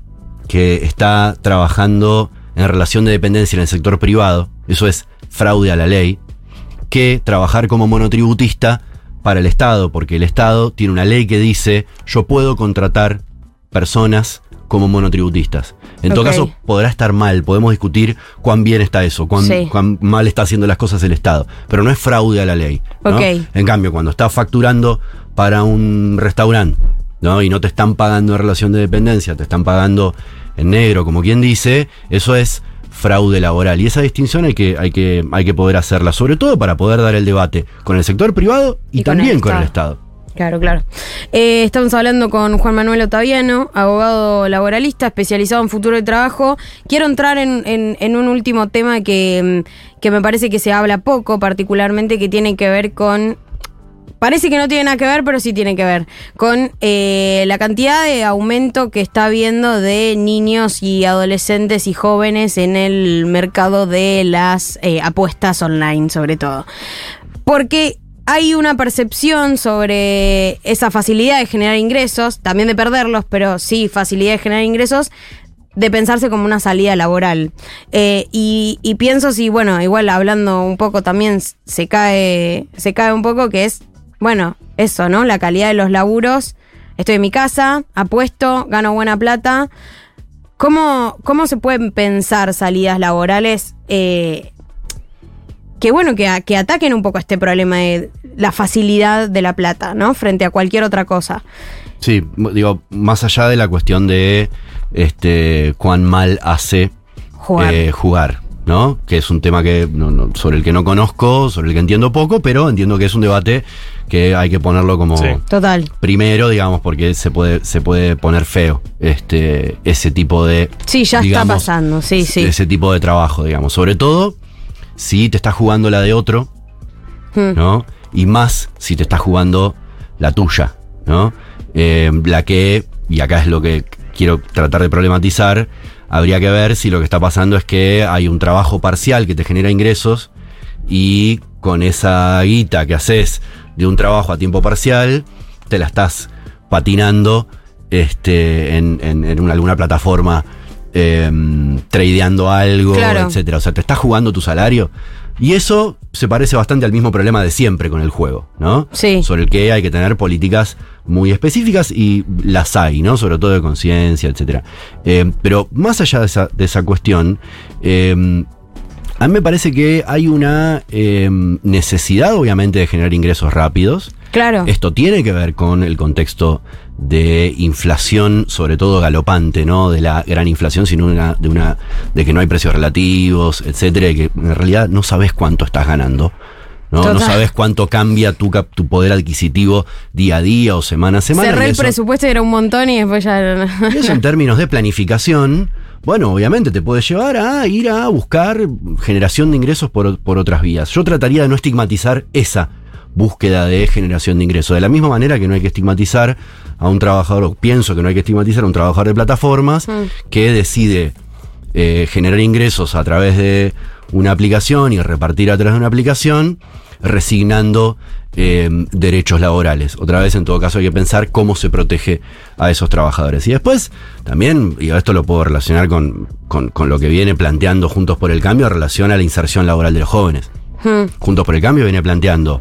que está trabajando en relación de dependencia en el sector privado, eso es fraude a la ley, que trabajar como monotributista para el Estado, porque el Estado tiene una ley que dice yo puedo contratar personas como monotributistas. En todo caso, podrá estar mal, podemos discutir cuán bien está eso, cuán, Sí. cuán mal está haciendo las cosas el Estado, pero no es fraude a la ley. ¿no? Ok. En cambio, cuando estás facturando para un restaurante, ¿no? Y no te están pagando en relación de dependencia, te están pagando en negro, como quien dice, eso es fraude laboral. Y esa distinción hay que, hay que, hay que poder hacerla, sobre todo para poder dar el debate con el sector privado y, Y con también el con el Estado. Claro, claro. Eh, estamos hablando con Juan Manuel Otaviano, abogado laboralista especializado en futuro de trabajo. Quiero entrar en, en- en un último tema que, mm, que me parece que se habla poco, particularmente que tiene que ver con parece que no tiene nada que ver, pero sí tiene que ver con eh, la cantidad de aumento que está habiendo de niños y adolescentes y jóvenes en el mercado de las eh, apuestas online, sobre todo. Porque hay una percepción sobre esa facilidad de generar ingresos, también de perderlos, pero sí facilidad de generar ingresos, de pensarse como una salida laboral. Eh, y, y pienso si, bueno, igual hablando un poco también se cae, se cae un poco que es, bueno, eso, ¿no? La calidad de los laburos. Estoy en mi casa, apuesto, gano buena plata. ¿Cómo, cómo se pueden pensar salidas laborales eh, que, bueno, que, que ataquen un poco este problema de la facilidad de la plata, ¿no? Frente a cualquier otra cosa. Sí, digo, más allá de la cuestión de este cuán mal hace Jugar. eh, jugar, ¿no? Que es un tema que no- no- sobre el que no conozco, sobre el que entiendo poco, pero entiendo que es un debate que hay que ponerlo como Sí. Total. primero, digamos, porque se puede, se puede poner feo este, ese tipo de. Sí, ya digamos, está pasando, sí, sí. Ese tipo de trabajo, digamos. Sobre todo si te estás jugando la de otro, Hmm. ¿no? Y más si te estás jugando la tuya, ¿no? Eh, la que, y acá es lo que quiero tratar de problematizar, habría que ver si lo que está pasando es que hay un trabajo parcial que te genera ingresos y con esa guita que haces de un trabajo a tiempo parcial, te la estás patinando este, en, en- en una- alguna plataforma, eh, tradeando algo, Claro. etcétera. O sea, te estás jugando tu salario. Y eso se parece bastante al mismo problema de siempre con el juego, ¿no? Sí. Sobre el que hay que tener políticas muy específicas y las hay, ¿no? Sobre todo de conciencia, etcétera. Eh, pero más allá de esa, de esa cuestión, eh, a mí me parece que hay una eh, necesidad, obviamente, de generar ingresos rápidos. Claro. Esto tiene que ver con el contexto de inflación, sobre todo galopante, ¿no? De la gran inflación, sino una, de una, de que no hay precios relativos, etcétera, y que en realidad no sabes cuánto estás ganando. ¿no? no sabes cuánto cambia tu, tu poder adquisitivo día a día o semana a semana. Cerré el presupuesto y era un montón y después ya. y eso en términos de planificación, bueno, obviamente te puede llevar a ir a buscar generación de ingresos por, por otras vías. Yo trataría de no estigmatizar esa búsqueda de generación de ingresos. De la misma manera que no hay que estigmatizar a un trabajador, o pienso que no hay que estigmatizar a un trabajador de plataformas que decide eh, generar ingresos a través de una aplicación y repartir a través de una aplicación, resignando eh, derechos laborales. Otra vez, en todo caso, hay que pensar cómo se protege a esos trabajadores. Y después, también, y esto lo puedo relacionar con, con- con lo que viene planteando Juntos por el Cambio en relación a la inserción laboral de los jóvenes. Hmm. Juntos por el Cambio viene planteando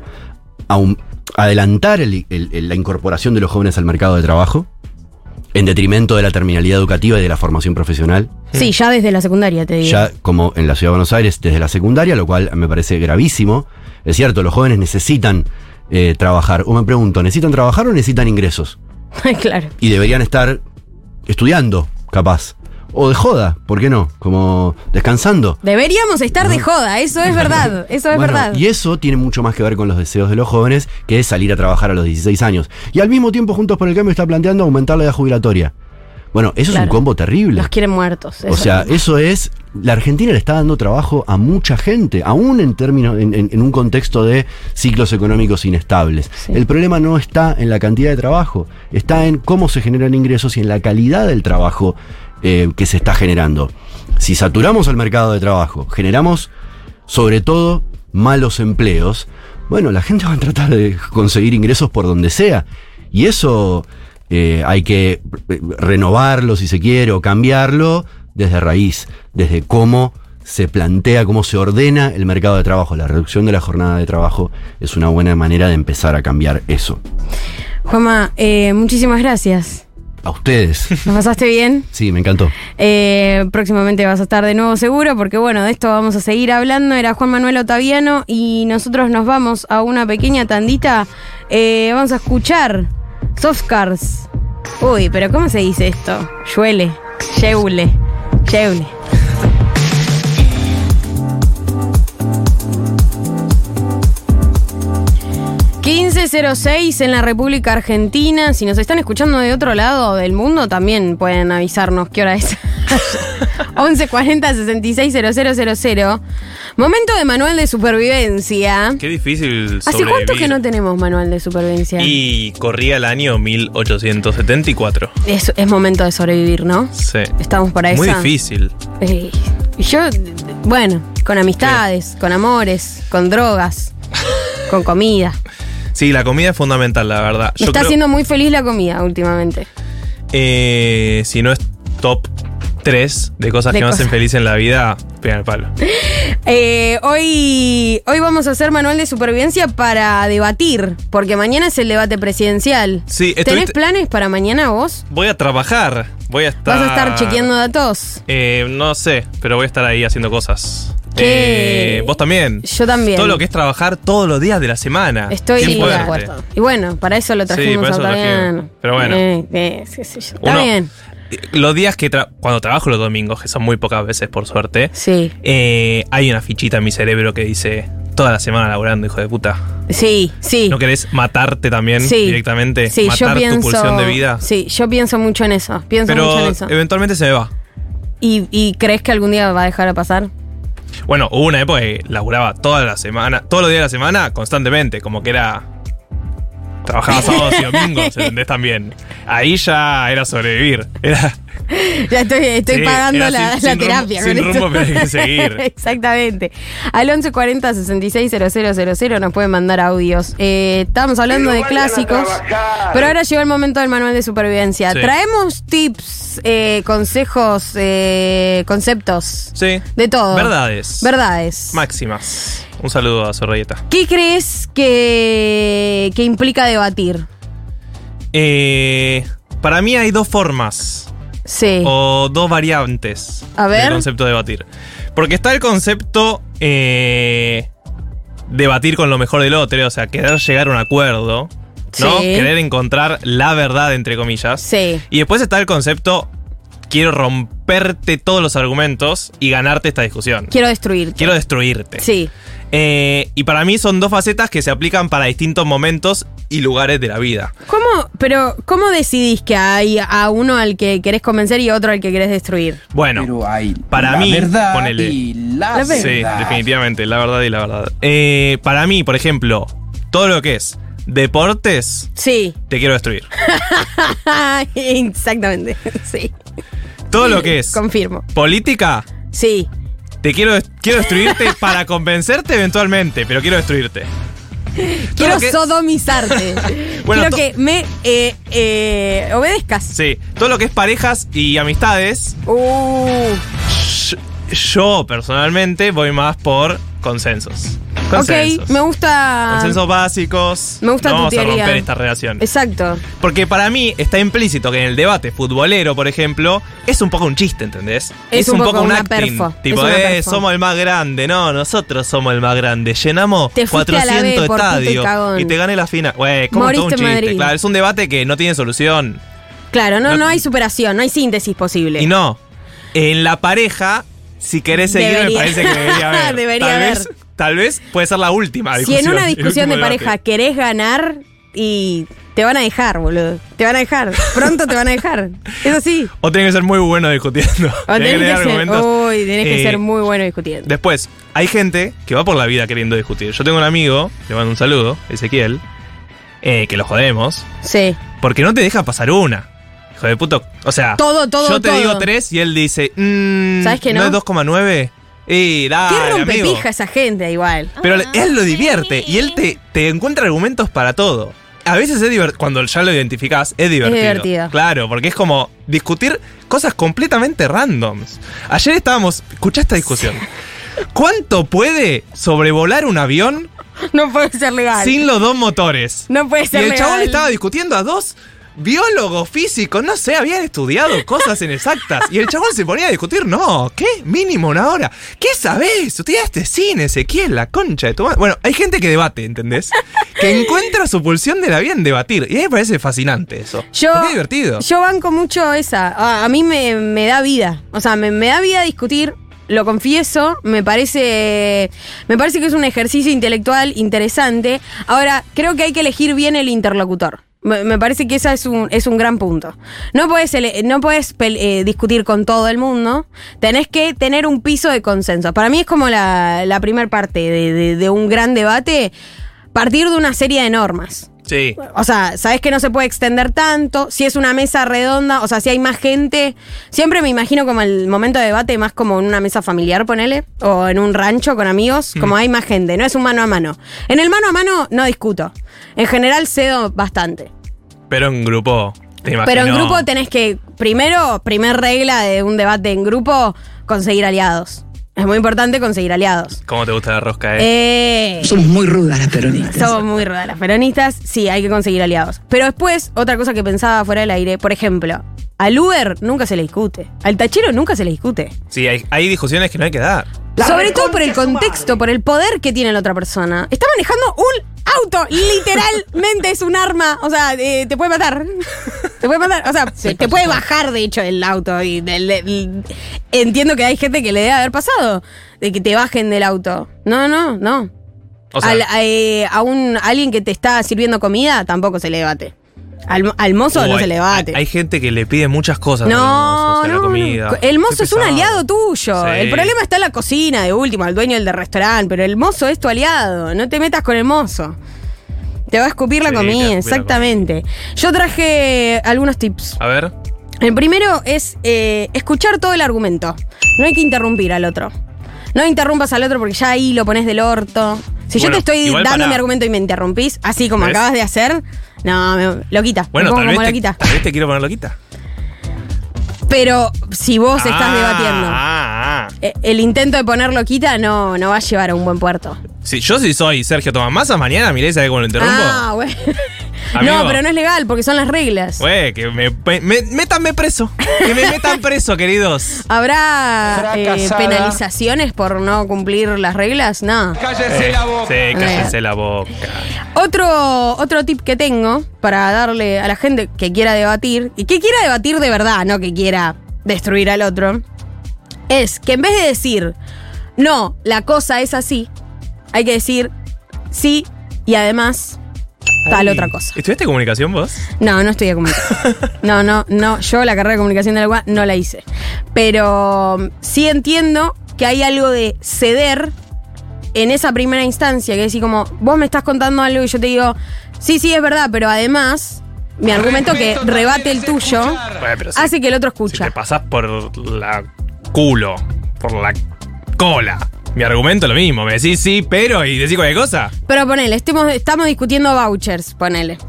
aun- adelantar el- el- el- la incorporación de los jóvenes al mercado de trabajo en detrimento de la terminalidad educativa y de la formación profesional. Sí, ya desde la secundaria te digo. Ya como en la Ciudad de Buenos Aires desde la secundaria, lo cual me parece gravísimo. Es cierto, los jóvenes necesitan eh, trabajar. O me pregunto, ¿necesitan trabajar o necesitan ingresos? claro. Y deberían estar estudiando, capaz. O de joda, ¿por qué no? Como descansando. Deberíamos estar de joda, eso es verdad. Eso es Bueno, verdad. Y eso tiene mucho más que ver con los deseos de los jóvenes, que es salir a trabajar a los 16 años. Y al mismo tiempo, Juntos por el Cambio está planteando aumentar la edad jubilatoria. Bueno, eso es un combo terrible. Los quieren muertos. O sea, eso es. La Argentina le está dando trabajo a mucha gente, aún en términos, en, en- en un contexto de ciclos económicos inestables. El problema no está en la cantidad de trabajo, está en cómo se generan ingresos y en la calidad del trabajo eh, que se está generando. Si saturamos el mercado de trabajo, generamos sobre todo malos empleos, bueno, la gente va a tratar de conseguir ingresos por donde sea. Y eso eh, hay que eh, renovarlo si se quiere o cambiarlo desde raíz, desde cómo se plantea, cómo se ordena el mercado de trabajo. La reducción de la jornada de trabajo es una buena manera de empezar a cambiar eso. Juanma, muchísimas gracias. A ustedes. ¿Nos pasaste bien? Sí, me encantó. Eh, próximamente vas a estar de nuevo seguro, porque bueno, de esto vamos a seguir hablando. Era Juan Manuel Otaviano y nosotros nos vamos a una pequeña tandita. Eh, vamos a escuchar Soft Cars. Uy, pero ¿cómo se dice esto? Lluele, yeule, yeule. ...1506 en la República Argentina. Si nos están escuchando de otro lado del mundo, también pueden avisarnos qué hora es. 1140 660000. Momento de manual de supervivencia. Qué difícil ¿Hace cuánto sobrevivir. que no tenemos manual de supervivencia? Y corría el año 1874. Es, es momento de sobrevivir, ¿no? Sí. Estamos para eso. Muy difícil. Eh, yo, bueno, con amistades, con amores, con drogas, con comida. Sí, la comida es fundamental, la verdad. Me Yo está creo- haciendo muy feliz la comida últimamente. Eh, si no es top 3 de cosas De que me hacen cosas. feliz en la vida, pegan el palo. Eh, hoy, hoy vamos a hacer manual de supervivencia para debatir, porque mañana es el debate presidencial. Sí, ¿Tenés planes para mañana vos? Voy a trabajar. Voy a estar. ¿Vas a estar chequeando datos? Eh, no sé, pero voy a estar ahí haciendo cosas. ¿Qué? Eh, Vos también. Yo también. Todo lo que es trabajar todos los días de la semana. Estoy de acuerdo. Y bueno, para eso lo Sí, trajimos para eso a lo. Pero bueno. Eh, eh, sí, sí, Está Uno- bien. Los días que tra- cuando trabajo los domingos, que son muy pocas veces por suerte, Sí, eh, hay una fichita en mi cerebro que dice toda la semana laburando, hijo de puta. sí, sí. ¿No querés matarte también Sí. directamente? Sí, matar yo pienso. tu pulsión de vida. Sí, yo pienso mucho en eso. Pienso mucho en eso. eventualmente se me va. ¿Y, y crees que algún día va a dejar de pasar? Bueno, hubo una época que laburaba toda la semana, todos los días de la semana, constantemente, como que era. Trabajaba sábados y domingos, ¿entendés? También. Ahí ya era sobrevivir. Era. Ya estoy, estoy Sí, pagando la, sin- la sin rumbo- terapia. sin con esto. rumbo, pero hay que seguir. Exactamente. Al 1140 660000 nos pueden mandar audios. Eh, estábamos hablando de clásicos, pero ahora llegó el momento del manual de supervivencia. Sí. Traemos tips, eh, consejos, eh, conceptos. Sí. De todo. Verdades. Verdades. Máximas. Un saludo a Sorrayeta. ¿Qué crees que, que implica debatir? Eh, para mí hay dos formas. Sí. O dos variantes A ver. del concepto de debatir. Porque está el concepto eh, debatir con lo mejor del otro, o sea, querer llegar a un acuerdo, ¿no? Sí. Querer encontrar la verdad, entre comillas. Sí. Y después está el concepto quiero romperte todos los argumentos y ganarte esta discusión. Quiero destruirte. Quiero destruirte. Sí. Eh, y para mí son dos facetas que se aplican para distintos momentos y lugares de la vida. ¿Cómo, pero, ¿cómo decidís que hay a uno al que querés convencer y otro al que querés destruir? Bueno, Pero hay para la mí, verdad ponele. y la, La verdad. Sí, definitivamente, la verdad y la verdad. Eh, para mí, por ejemplo, todo lo que es deportes, Sí. te quiero destruir. Exactamente. Sí. Todo lo que es Confirmo. política, Sí. te quiero, quiero destruirte para convencerte eventualmente, pero quiero destruirte. Quiero lo que- sodomizarte. Bueno, Quiero to- que me eh, eh, obedezcas. Sí, todo lo que es parejas y amistades, Uh. Yo personalmente voy más por consensos. Consensos. Ok, me gusta. Consensos básicos. Me gusta no tu vamos a romper esta relación. Exacto. Porque para mí está implícito que en el debate futbolero, por ejemplo, es un poco un chiste, ¿entendés? Es un poco una perfo, Tipo, es eh, somos el más grande. No, nosotros somos el más grande. Llenamos Te fuiste a la 400 B por puto y estadios y te gané la final. Güey, como todo un chiste. Madrid. Claro, es un debate que no tiene solución. Claro, no, No- no hay superación, no hay síntesis posible. Y no, en la pareja, si querés seguir, Debería. me parece que debería haber. Debería tal, haber. Vez, tal vez puede ser la última si discusión. en una discusión de pareja debate. querés ganar y te van a dejar, boludo. Te van a dejar. Pronto te van a dejar. Es así. O tiene que ser muy bueno discutiendo. O tenés que, ser, uy, tenés que Eh, ser muy bueno discutiendo. Después, hay gente que va por la vida queriendo discutir. Yo tengo un amigo, le mando un saludo, Ezequiel, eh, que lo jodemos, Sí. porque no te deja pasar una. Hijo de puto. O sea, Todo, todo, yo te todo. digo tres y él dice, mmm, ¿Sabes que no? es 2,9? Y dale, Qué amigo. rompepija esa gente igual. Pero él lo divierte y él te, te encuentra argumentos para todo. A veces es divertido, cuando ya lo identificás, es divertido. divertido. Claro, porque es como discutir cosas completamente randoms. Ayer estábamos, escuchá esta discusión. ¿Cuánto puede sobrevolar un avión No puede ser legal. sin los dos motores? No puede Y ser el legal. chabón estaba discutiendo a dos biólogos físicos, no sé, habían estudiado cosas en exactas. Y el chabón se ponía a discutir, no, ¿qué? Mínimo una hora. ¿Qué sabés? Estudiaste cine, Ezequiel, la concha de tu madre. Bueno, hay gente que debate, ¿entendés? Que encuentra su pulsión de la vida en debatir. Y a mí me parece fascinante eso. Yo, Porque es divertido. Yo banco mucho esa. A, a mí me, me da vida. O sea, me, me da vida discutir. Lo confieso, me parece, me parece que es un ejercicio intelectual interesante. Ahora, creo que hay que elegir bien el interlocutor. Me, parece que ese es un, es un gran punto. No puedes, no puedes eh, discutir con todo el mundo. Tenés que tener un piso de consenso. Para mí es como la, la primera parte de, de- de un gran debate. Partir de una serie de normas. Sí. O sea, sabes que no se puede extender tanto. Si es una mesa redonda, o sea, si hay más gente. Siempre me imagino como el momento de debate más como en una mesa familiar, ponele. O en un rancho con amigos. Como hay más gente, no es un mano a mano. En el mano a mano no discuto. En general cedo bastante. Pero en grupo, te imagino. Pero en grupo tenés que, primero, primer regla de un debate en grupo, conseguir aliados. Es muy importante conseguir aliados. ¿Cómo te gusta la rosca, eh? Eh, Somos muy rudas las peronistas. somos muy rudas las peronistas, sí, hay que conseguir aliados. Pero después, otra cosa que pensaba fuera del aire, por ejemplo, al Uber nunca se le discute. Al tachero nunca se le discute. Sí, hay, hay discusiones que no hay que dar. Sobre todo por el contexto, por el poder que tiene la otra persona. Está manejando un auto, literalmente es un arma. O sea, eh, te puede matar. Te puede matar. O sea, te, te puede bajar, de hecho, el auto. Y del- del- entiendo que hay gente que le debe haber pasado de que te bajen del auto. No, no, no. O sea, Al- eh, a un a alguien que te está sirviendo comida tampoco se le debate. Al, al mozo no hay- se le. Hay, hay gente que le pide muchas cosas. No, la no, comida. no. El mozo Qué es un aliado tuyo. Sí. El problema está en la cocina, de último, al dueño del restaurante. Pero el mozo es tu aliado. No te metas con el mozo. Te va a escupir la Sí, comida, la exactamente. Yo traje algunos tips. A ver. El primero es eh, escuchar todo el argumento. No hay que interrumpir al otro. No interrumpas al otro porque ya ahí lo pones del orto. Si yo te estoy dando mi argumento y me interrumpís, así como ¿Ves? acabas de hacer, no, me, loquita. Bueno, me pongo tal vez, como te, loquita. tal vez te quiero poner loquita. Pero si vos estás Ah, debatiendo. Ah, ah. Eh, El intento de poner loquita no, no va a llevar a un buen puerto. Si, yo si soy Sergio Tomás Massa, mañana miré, ¿sabes cómo lo interrumpo? Ah, bueno. Amigo. No, pero no es legal porque son las reglas. Güey, que me, me- métanme preso. Que me metan preso, queridos. ¿Habrá eh, penalizaciones por no cumplir las reglas? No. Cállese Eh, la boca. Sí, cállense la boca. Otro, otro tip que tengo para darle a la gente que quiera debatir, y que quiera debatir de verdad, no que quiera destruir al otro, es que en vez de decir, no, la cosa es así, hay que decir, sí, y además, tal otra cosa. ¿Estudiaste comunicación vos? No, no estudié comunicación. No, no, no. Yo la carrera de comunicación de la UA no la hice. Pero um, sí entiendo que hay algo de ceder en esa primera instancia, que decir como, vos me estás contando algo y yo te digo, sí, sí, es verdad, pero además, mi argumento que rebate el es tuyo. Bueno, si, hace que el otro si escucha. te pasás por la culo, por la cola. Mi argumento es lo mismo. Me decís sí, pero y decís cualquier cosa. Pero ponele, estemos, estamos discutiendo vouchers, ponele.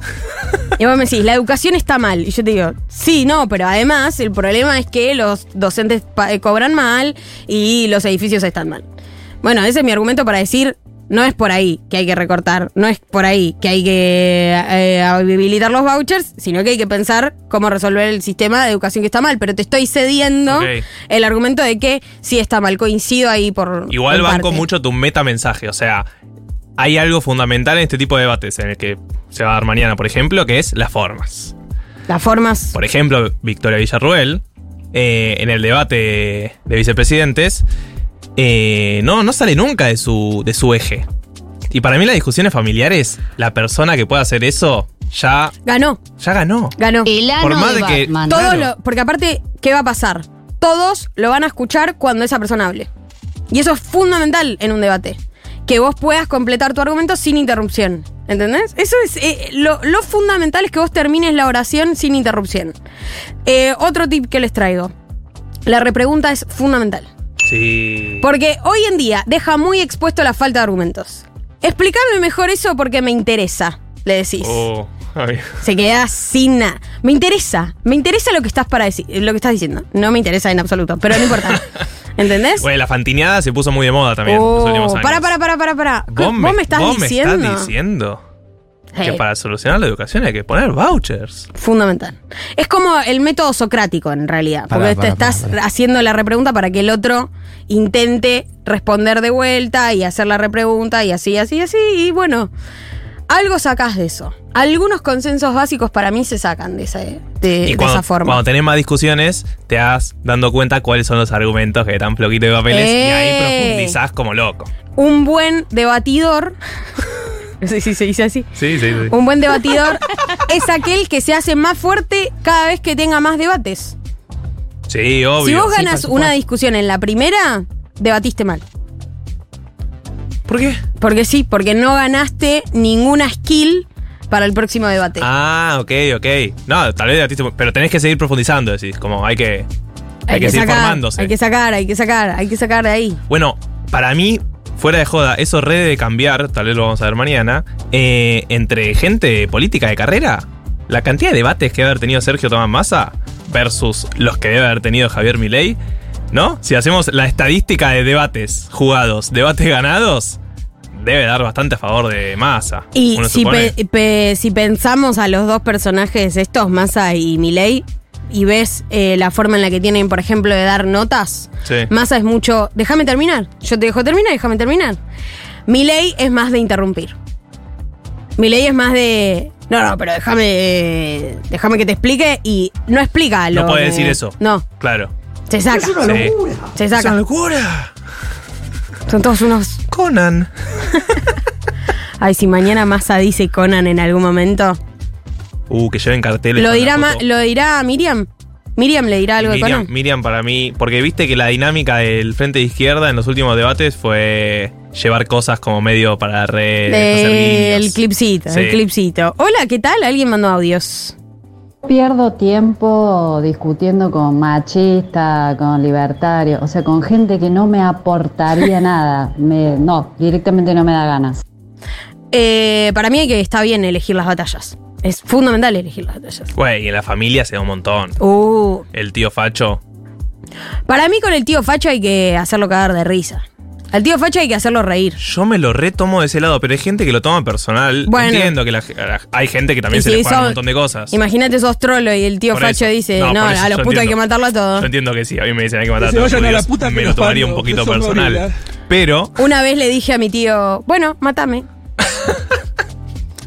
Y vos me decís, la educación está mal. Y yo te digo, sí, no, pero además el problema es que los docentes eh, cobran mal y los edificios están mal. Bueno, ese es mi argumento para decir, no es por ahí que hay que recortar, no es por ahí que hay que eh, habilitar los vouchers, sino que hay que pensar cómo resolver el sistema de educación que está mal. Pero te estoy cediendo el argumento de que sí está mal. Coincido ahí por. Igual banco parte. mucho tu metamensaje. O sea, hay algo fundamental en este tipo de debates en el que se va a dar mañana, por ejemplo, que es las formas. Las formas. Por ejemplo, Victoria Villarruel, eh, en el debate de vicepresidentes, eh, no, no sale nunca de su, de su eje. Y para mí las discusiones familiares, la persona que pueda hacer eso ya, Ganó, ya ganó. ganó. El ano Por más de de que- Batman. Todos Claro. lo- porque aparte, ¿qué va a pasar? Todos lo van a escuchar cuando esa persona hable. Y eso es fundamental en un debate. Que vos puedas completar tu argumento sin interrupción. ¿Entendés? Eso es. eh, lo, lo fundamental es que vos termines la oración sin interrupción. Eh, otro tip que les traigo. La repregunta es fundamental. Sí. Porque hoy en día deja muy expuesto la falta de argumentos. Explícame mejor eso porque me interesa, le decís. Oh, ay. Se queda sin nada. Me interesa, me interesa lo que estás para decir, lo que estás diciendo. No me interesa en absoluto, pero no importa. ¿Entendés? Bueno, la fantineada se puso muy de moda también en los Oh, últimos años. para, para, para, para, para. ¿Vos, me estás vos me diciendo? estás diciendo que para solucionar la educación hay que poner vouchers. Fundamental. Es como el método socrático en realidad. Pará, Porque te estás pará, haciendo la repregunta para que el otro intente responder de vuelta y hacer la repregunta y así, así, así. Y bueno, algo sacás de eso. Algunos consensos básicos para mí se sacan de, esa- de, de y cuando, esa forma. cuando tenés más discusiones, te vas dando cuenta cuáles son los argumentos que están floquitos de papeles y ahí Eh. profundizás como loco. un buen debatidor No sé si se dice así. Sí, sí, sí. Un buen debatidor es aquel que se hace más fuerte cada vez que tenga más debates. Sí, obvio. si vos ganas una discusión en la primera, debatiste mal. ¿Por qué? Porque sí, porque no ganaste ninguna skill para el próximo debate. Ah, ok, ok. No, tal vez debatiste, pero tenés que seguir profundizando, decís. Como hay que. Hay, que, seguir sacar, formándose. hay que sacar, hay que sacar, hay que sacar de ahí. Bueno, para mí, fuera de joda, eso re debe cambiar, tal vez lo vamos a ver mañana, eh, entre gente política de carrera. La cantidad de debates que debe haber tenido Sergio Tomás Massa versus los que debe haber tenido Javier Milei, ¿no? Si hacemos la estadística de debates jugados, debates ganados, debe dar bastante a favor de Massa. Y si, supone. pe- pe- si pensamos a los dos personajes estos, Massa y Milei, y ves eh, la forma en la que tienen, por ejemplo, de dar notas, Sí. Massa es mucho, déjame terminar, yo te dejo terminar, déjame terminar. Milei es más de interrumpir. Milei es más de, no, no, pero déjame, déjame que te explique y no explica lo No puede que- decir eso. No, Claro. se saca. Es una Sí. locura. Se saca. locura! Son todos unos. Conan. Ay, si mañana Massa dice Conan en algún momento. Uh, que lleven carteles. Lo dirá, ma- lo dirá Miriam. Miriam le dirá algo de Miriam, Conan. Miriam para mí, porque viste que la dinámica del frente de izquierda en los últimos debates fue llevar cosas como medio para redes, Del guiños. clipcito, Sí. el clipcito. Hola, ¿qué tal? Alguien mandó audios. Pierdo tiempo discutiendo con machistas, con libertarios, o sea, con gente que no me aportaría nada. Me- no, directamente no me da ganas. Eh, para mí que está bien elegir las batallas. Es fundamental elegir las batallas. Güey, y en la familia se da un montón. Uh, El tío Facho. para mí con el tío Facho hay que hacerlo cagar de risa. Al tío Facho hay que hacerlo reír. Yo me lo retomo de ese lado, pero hay gente que lo toma personal. Bueno. Entiendo que la- la- hay gente que también se si le juega un montón de cosas. Imagínate sos trolo y el tío Por Facho eso. dice, No, no, a los putos hay que matarlo a todos. Yo entiendo que sí, a mí me dicen hay que matar a todos a la puta me lo tomaría un poquito personal. Pero Una vez le dije a mi tío, bueno, mátame.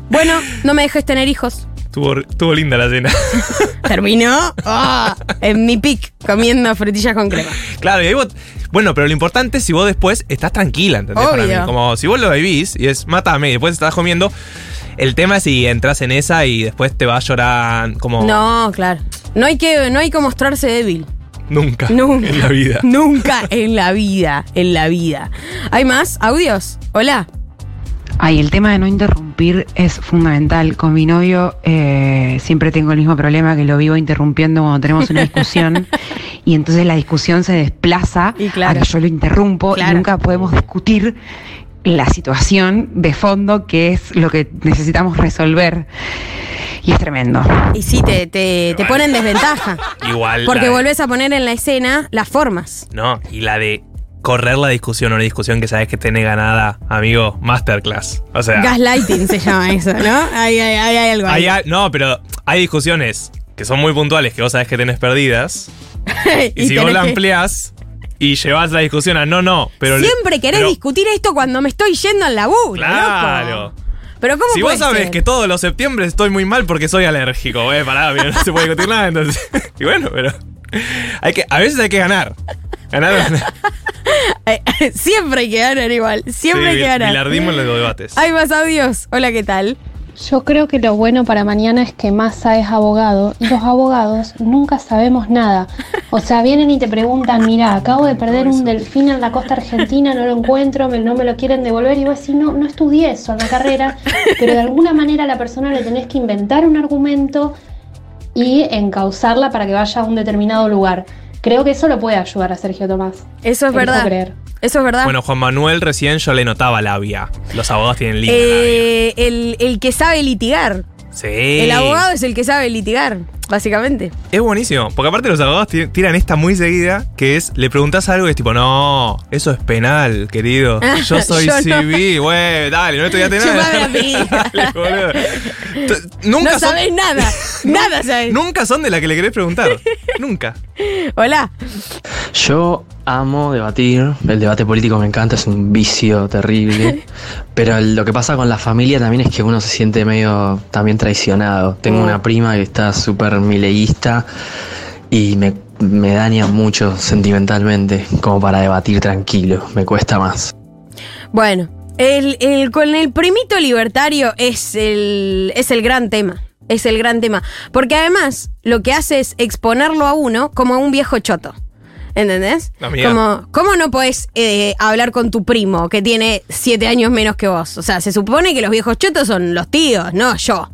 bueno, no me dejes tener hijos. estuvo, estuvo linda la cena. Terminó ah, en mi pic comiendo frutillas con crema. Claro, y ahí vos. Bueno, pero lo importante es si vos después estás tranquila, ¿entendés? Para mí. Como si vos lo vivís y es mátame y después estás comiendo. El tema es si entras en esa y después te vas a llorar como. No, claro. No hay que, no hay que mostrarse débil. Nunca. Nunca. En la vida. Nunca en la vida. En la vida. ¿Hay más audios? Hola. Ay, el tema de no interrumpir es fundamental. Con mi novio eh, siempre tengo el mismo problema que lo vivo interrumpiendo cuando tenemos una discusión y entonces la discusión se desplaza Y claro. a que yo lo interrumpo Claro. y nunca podemos discutir la situación de fondo que es lo que necesitamos resolver. Y es tremendo. Y sí, te, te, te pone en desventaja. Igual. Porque de- volvés a poner en la escena las formas. No, y la de correr la discusión, una discusión que sabes que tenés ganada, amigo, masterclass. O sea. Gaslighting se llama eso, ¿no? Hay, hay, hay, hay algo ahí. hay- no, pero hay discusiones que son muy puntuales que vos sabés que tenés perdidas. Y, si vos la que- ampliás y llevas la discusión a no, no, pero. Siempre querés pero- discutir esto cuando me estoy yendo al laburo. Claro. loco. Pero ¿cómo Si vos sabés ser? que todos los septiembre estoy muy mal porque soy alérgico, eh, pará, mira, no se puede discutir nada, entonces. Y bueno, pero. Hay que, a veces hay que ganar. Ganar. ganar. Eh, siempre hay que ganar igual. Siempre Sí, hay que ganar. bilardismo en los debates. Hay más audios. Hola, ¿qué tal? Yo creo que lo bueno para mañana es que Massa es abogado y los abogados nunca sabemos nada. O sea, vienen y te preguntan, mira, acabo de perder un delfín en la costa argentina, no lo encuentro, me- no me lo quieren devolver. Y vos decís, no, no estudié eso en la carrera, pero de alguna manera a la persona le tenés que inventar un argumento y encauzarla para que vaya a un determinado lugar. Creo que eso lo puede ayudar a Sergio Tomás. Eso es Elijo verdad. creer. Eso es verdad. Bueno, Juan Manuel recién yo le notaba labia. Los abogados tienen linda Eh, el, el que sabe litigar. Sí. El abogado es el que sabe litigar, básicamente. Es buenísimo. Porque aparte los abogados ti- tiran esta muy seguida, que es, le preguntás algo y es tipo, no, eso es penal, querido. Yo soy Yo civil, güey, dale, no estudiaste nada. Dale, boludo. Nunca no son, sabés nada. nada sabés. Nunca son de la que le querés preguntar. Nunca. Hola. Yo amo debatir, el debate político me encanta, es un vicio terrible, pero lo que pasa con la familia también es que uno se siente medio también traicionado. Tengo una prima que está súper mileísta y me, me daña mucho sentimentalmente como para debatir tranquilo, me cuesta más. Bueno, El, el- con el primito libertario es el, es el gran tema. Es el gran tema. Porque además lo que hace es exponerlo a uno como a un viejo choto. ¿Entendés? Amiga. Como, ¿Cómo no podés eh, hablar con tu primo que tiene siete años menos que vos? O sea, se supone que los viejos chotos son los tíos, no yo.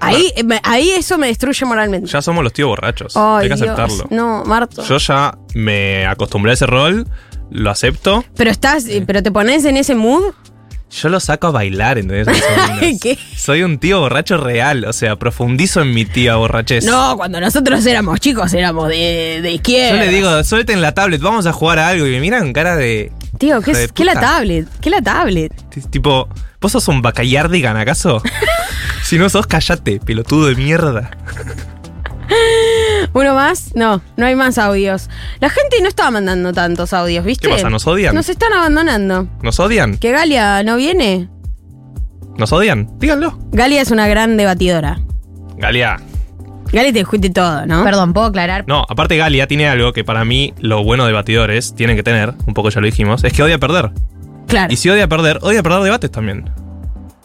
Ahí, eh, ahí eso me destruye moralmente. Ya somos los tíos borrachos. Ay, Hay que Dios. aceptarlo. No, Marto. Yo ya me acostumbré a ese rol, lo acepto. Pero estás, pero te pones en ese mood. Yo lo saco a bailar, ¿entendés? ¿Qué? Soy un tío borracho real, o sea, profundizo en mi tía borrachez. No, cuando nosotros éramos chicos éramos de, de izquierda. Yo le digo, suelten la tablet, vamos a jugar a algo. Y me miran con cara de. Tío, ¿qué, es, ¿qué la tablet? ¿Qué la tablet? Tipo, ¿vos sos un bacallardigan acaso? si no sos, callate, pelotudo de mierda. ¿Uno más? No, no hay más audios. La gente no estaba mandando tantos audios, ¿viste? ¿Qué pasa? ¿Nos odian? Nos están abandonando. ¿Nos odian? ¿Que Galia no viene? ¿Nos odian? Díganlo. Galia es una gran debatidora. Galia. Galia te discute todo, ¿no? Perdón, ¿puedo aclarar? No, aparte Galia tiene algo que para mí lo bueno de batidores tienen que tener, un poco ya lo dijimos, es que odia perder. Claro. Y si odia perder, odia perder debates también.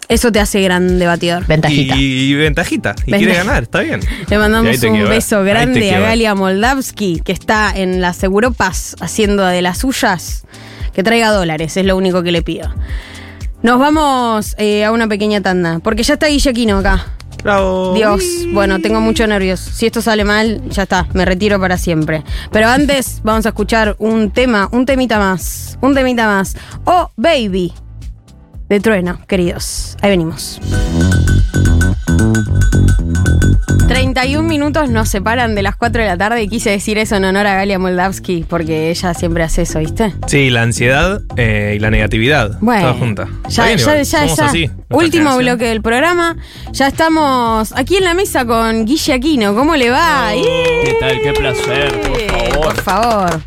Eso te hace gran debatidor. Ventajita. Y, y ventajita. Y Ventaj- quiere ganar, está bien. Le mandamos un beso grande a. Galia Moldavsky, que está en las Europas haciendo de las suyas. Que traiga dólares, es lo único que le pido. Nos vamos eh, a una pequeña tanda, porque ya está Guillequino acá. Bravo. Dios, bueno, tengo mucho nervios. Si esto sale mal, ya está, me retiro para siempre. Pero antes vamos a escuchar un tema, un temita más, un temita más. Oh, baby. De trueno, queridos. Ahí venimos. 31 minutos nos separan de las 4 de la tarde y quise decir eso en honor a Galia Moldavsky porque ella siempre hace eso, ¿viste? Sí, la ansiedad eh, y la negatividad. Bueno, Toda junta. Ya, bien ya, ya, somos ya. así, nuestra Último generación. bloque del programa. Ya estamos aquí en la mesa con Guille Aquino. ¿Cómo le va? ¿Qué tal? Qué placer, por favor. Por favor.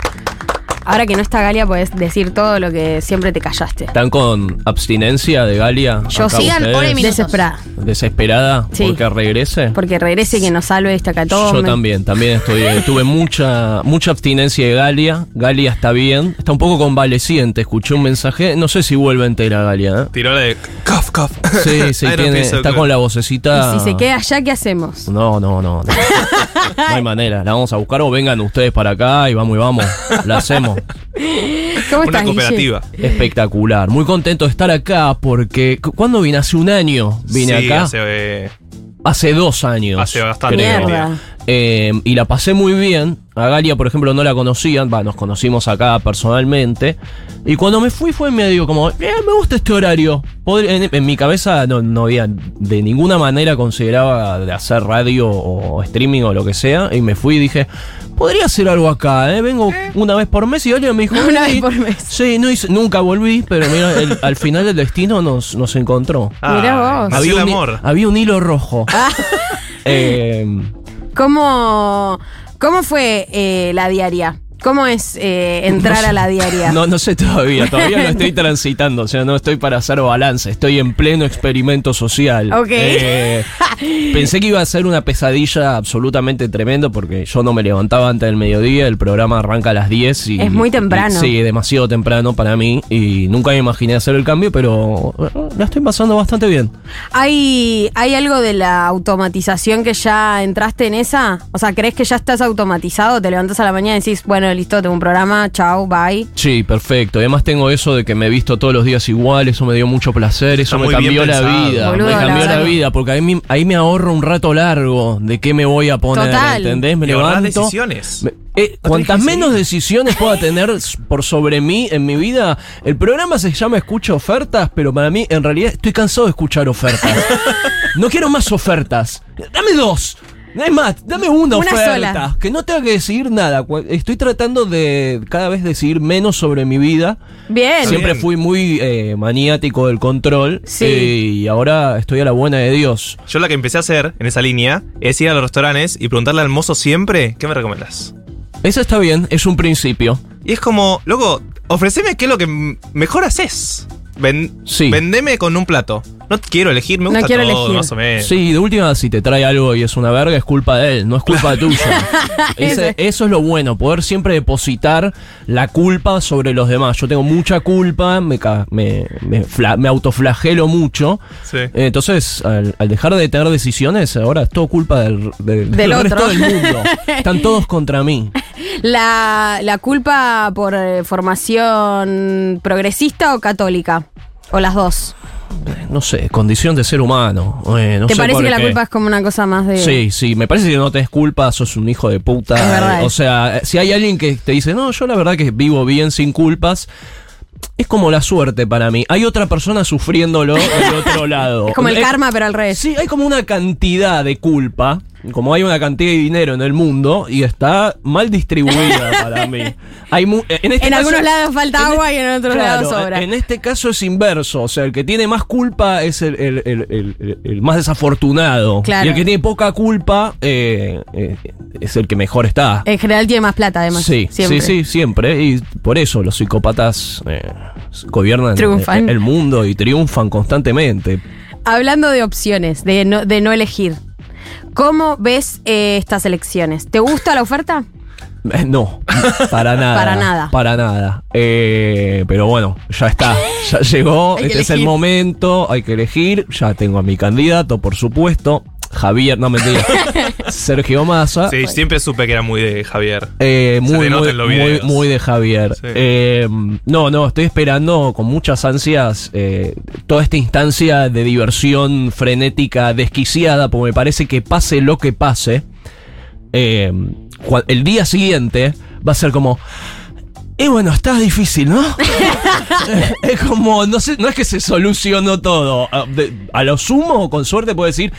Ahora que no está Galia, podés decir todo lo que siempre te callaste. ¿Están con abstinencia de Galia? Yo sigan hora y. Desesperada. ¿Desesperada? Sí. ¿Porque regrese? Porque regrese y que nos salve esta catón. Yo también, también estoy. eh, tuve mucha mucha abstinencia de Galia. Galia está bien. Está un poco convaleciente. Escuché un mensaje. No sé si vuelve entera Galia. ¿eh? Tiró la de cough, cough. Sí, sí, tiene- está con la vocecita. Y si se queda allá, ¿qué hacemos? No, no, no. No, No hay manera. La vamos a buscar o vengan ustedes para acá y vamos y vamos. La hacemos. ¿Cómo Una Guille? cooperativa. Espectacular. Muy contento de estar acá porque. cu- ¿Cuándo vine? Hace un año vine Sí, acá. hace, eh, Hace dos años. Hace bastante. Eh, y la pasé muy bien. A Galia, por ejemplo, no la conocían. Va, nos conocimos acá personalmente. Y cuando me fui fue medio como, "Eh, me gusta este horario. Podría- en, en mi cabeza no, no había de ninguna manera consideraba de hacer radio o streaming o lo que sea. Y me fui y dije, podría hacer algo acá, ¿eh? Vengo una vez por mes y Galia me dijo, Una "Sí". vez por mes. Sí, no hice- nunca volví, pero mira, el- al final el destino nos, nos encontró. Mirá vos. Había el un, hi- amor. había un hilo rojo. Eh, ¿Cómo, cómo fue eh, la diaria? ¿Cómo es eh, entrar a la diaria? no, no sé todavía, todavía no estoy transitando, o sea, no estoy para hacer balance, estoy en pleno experimento social. Ok. Eh, pensé que iba a ser una pesadilla absolutamente tremendo porque yo no me levantaba antes del mediodía, el programa arranca a las 10 y... Es muy temprano. y- sí, demasiado temprano para mí y nunca me imaginé hacer el cambio, pero eh, la estoy pasando bastante bien. ¿Hay, ¿Hay algo de la automatización que ya entraste en esa? O sea, ¿crees que ya estás automatizado? Te levantas a la mañana y decís, bueno, listo, tengo un programa, chau, bye. Sí, perfecto. Además tengo eso de que me he visto todos los días igual, eso me dio mucho placer, eso me cambió la pensado. vida, Boludo, me cambió la, vida, porque ahí me, ahí me ahorro un rato largo de qué me voy a poner, Total. ¿entendés? Me Y levanto. decisiones. me- eh, cuantas menos decisiones pueda tener por sobre mí en mi vida, el programa se llama Escucha Ofertas, pero para mí en realidad estoy cansado de escuchar ofertas. no quiero más ofertas. Dame dos. No hay más, dame una, Una oferta. sola. Que no tenga que decidir nada. Estoy tratando de cada vez decidir menos sobre mi vida. Bien. Siempre bien. fui muy eh, maniático del control. Sí. eh, y ahora estoy a la buena de Dios. Yo la que empecé a hacer en esa línea es ir a los restaurantes y preguntarle al mozo siempre, ¿qué me recomendás? Eso está bien, es un principio. Y es como, loco, ofreceme qué es lo que mejor haces. Ven, Sí. Vendeme con un plato. No quiero elegir, me No gusta quiero todo, elegir. más o menos. Sí, de última, si te trae algo y es una verga, es culpa de él, no es culpa tuya. Ese- eso es lo bueno, poder siempre depositar la culpa sobre los demás. Yo tengo mucha culpa, me, me, me, fla- me autoflagelo mucho. Sí. Entonces, al, al dejar de tener decisiones, ahora es todo culpa del, del- Del del otro. resto del mundo. Están todos contra mí. La, la culpa por eh, formación progresista o católica. O las dos. No sé, condición de ser humano. eh, no ¿Te sé parece que la qué. culpa es como una cosa más de. Sí, sí, me parece que no tenés culpa, sos un hijo de puta. Es verdad. O sea, si hay alguien que te dice, no, yo la verdad que vivo bien sin culpas, es como la suerte para mí. Hay otra persona sufriéndolo del otro lado. Es como el karma, pero al revés. Sí, hay como una cantidad de culpa, como hay una cantidad de dinero en el mundo y está mal distribuida para mí. Hay mu- en este en caso- algunos lados falta en agua y en otros Claro, lados sobra. En este caso es inverso, o sea, el que tiene más culpa es el, más desafortunado. Claro. Y el que tiene poca culpa eh, eh, es el que mejor está. En general tiene más plata, además. Sí, siempre. sí, sí, siempre. Y por eso los psicópatas eh, gobiernan el mundo y triunfan constantemente. Hablando de opciones, de no, de no elegir. ¿Cómo ves eh, estas elecciones? ¿Te gusta la oferta? Eh, No, para nada. Para nada. Para nada. Eh, pero bueno, ya está. Ya llegó. Este es el momento. Hay que elegir. Ya tengo a mi candidato, por supuesto. Javier, no mentira. Sergio Massa. Sí, siempre supe que era muy de Javier. Eh, Se muy, muy, muy, muy de Javier. Sí. Eh, no, no, estoy esperando con muchas ansias eh, toda esta instancia de diversión frenética, desquiciada, porque me parece que pase lo que pase, eh, el día siguiente va a ser como... Y bueno, está difícil, ¿no? Es como, no sé, no es que se solucionó todo. A, de- a lo sumo, con suerte, puedo decir,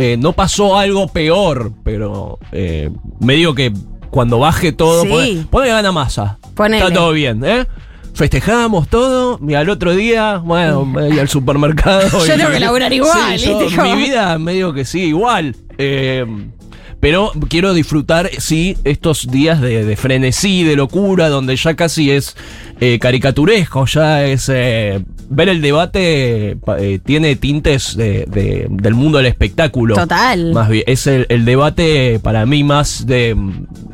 eh, no pasó algo peor, pero eh, medio que cuando baje todo, Sí. pone, gana masa. Ponele. Está todo bien, ¿eh? Festejamos todo, y al otro día, bueno, me voy al supermercado. Yo y- tengo que laburar igual, Sí, mi vida medio que sí, igual. Eh, pero quiero disfrutar, sí, estos días de, de frenesí, de locura, donde ya casi es eh, caricaturesco, ya es... eh, ver el debate pa- eh, tiene tintes de- de- del mundo del espectáculo. Total. Más bien, es el, el debate para mí más de,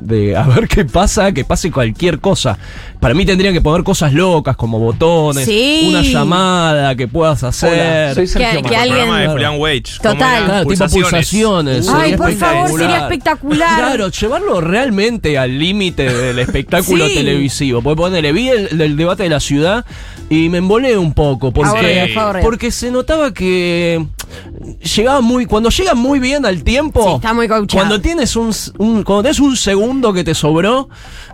de a ver qué pasa, que pase cualquier cosa. Para mí tendrían que poner cosas locas como botones, Sí. una llamada que puedas hacer. soy Sergio Que- que alguien- programa de Julián Wage. ¿Cómo Total. tipo pulsaciones. Ay, por favor, sería espectacular. Claro, llevarlo realmente al límite del espectáculo Sí. televisivo. Porque ponele, vi el, el debate de la ciudad y me embolé un poco. Porque, porque se notaba que llegaba muy. Cuando llega muy bien al tiempo. Sí, está muy coachado. Cuando tienes un, un- cuando tienes un segundo que te sobró.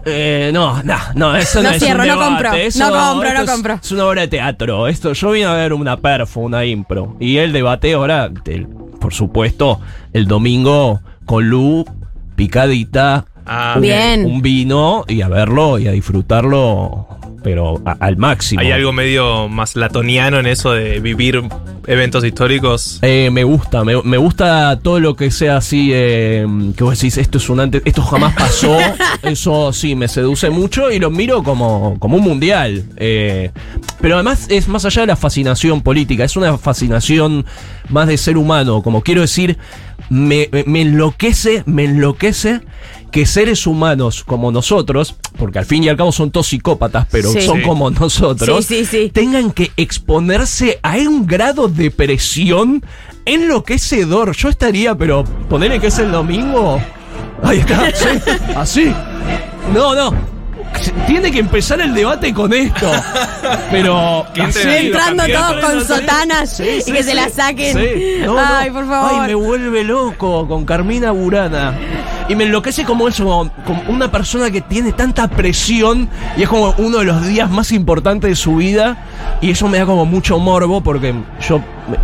eh, no, no, no, eso no, No es cierro, un no compro, eso no compro, no es- compro. es una obra de teatro. Esto, yo vine a ver una perfo, una impro. Y el debate ahora, el- por supuesto, el domingo con Lu, picadita, Ah, un, Bien. un vino y a verlo y a disfrutarlo, pero a- al máximo. Hay algo medio más latoniano en eso de vivir eventos históricos. Eh, me gusta, me, me gusta todo lo que sea así, eh, que vos decís, esto es un antes, esto jamás pasó, eso sí, me seduce mucho y lo miro como, como un mundial. eh, pero además es más allá de la fascinación política, es una fascinación más de ser humano, como quiero decir, me, me- me enloquece, me enloquece que seres humanos como nosotros, porque al fin y al cabo son todos psicópatas, pero Sí. son Sí. como nosotros, Sí, sí, sí. tengan que exponerse a un grado de presión enloquecedor. Yo estaría, pero ponerle que es el domingo. Ahí está, sí, así. No, no. Tiene que empezar el debate con esto. Pero. Entrando todos con sotanas Sí, y sí, que se sí. la saquen. Sí. No, no. Ay, por favor. Ay, me vuelve loco con Carmina Burana. Y me enloquece como eso, como, una persona que tiene tanta presión y es como uno de los días más importantes de su vida. Y eso me da como mucho morbo porque yo,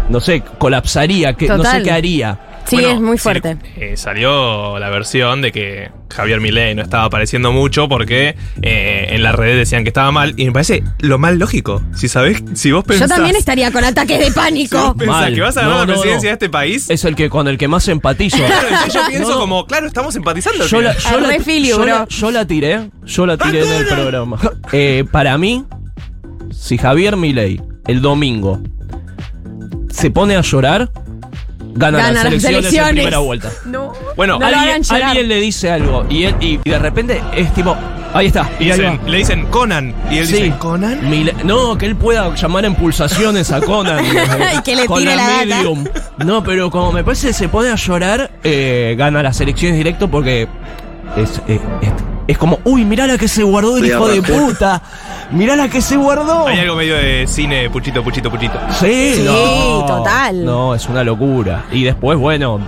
no sé, colapsaría, que no sé qué haría. Sí, Bueno, es muy fuerte. eh, salió la versión de que Javier Milei no estaba apareciendo mucho porque eh, en las redes decían que estaba mal. Y me parece lo más lógico. Si sabés, si vos pensás. Yo también estaría con ataques de si pánico. pensás Mal. que vas a ganar No, la no, presidencia no. de este país. Es el que con el que más empatizo. Claro, yo pienso No, no. como, claro, estamos empatizando. Yo la, yo, la, Re Filio, yo bro. la- yo la tiré, yo la tiré en el programa. Eh, para mí, si Javier Milei el domingo se pone a llorar, gana, Gana las las elecciones, en primera vuelta. No. Bueno, No alguien, le dice algo y, él, y, y de repente es tipo, ahí está. Y dicen- le dicen Conan. Y él Sí. dice, ¿Conan? Mil- no, que él pueda llamar en pulsaciones a Conan. Y que le con tire la data. medium. No, pero como me parece que se pone a llorar, eh, gana las elecciones directo porque es, eh, es, es como, uy, mirá la que se guardó el hijo de puta. Mirá la que se guardó. Hay algo medio de cine, puchito, puchito, puchito. Sí, Sí, no. total. No, es una locura. Y después, bueno,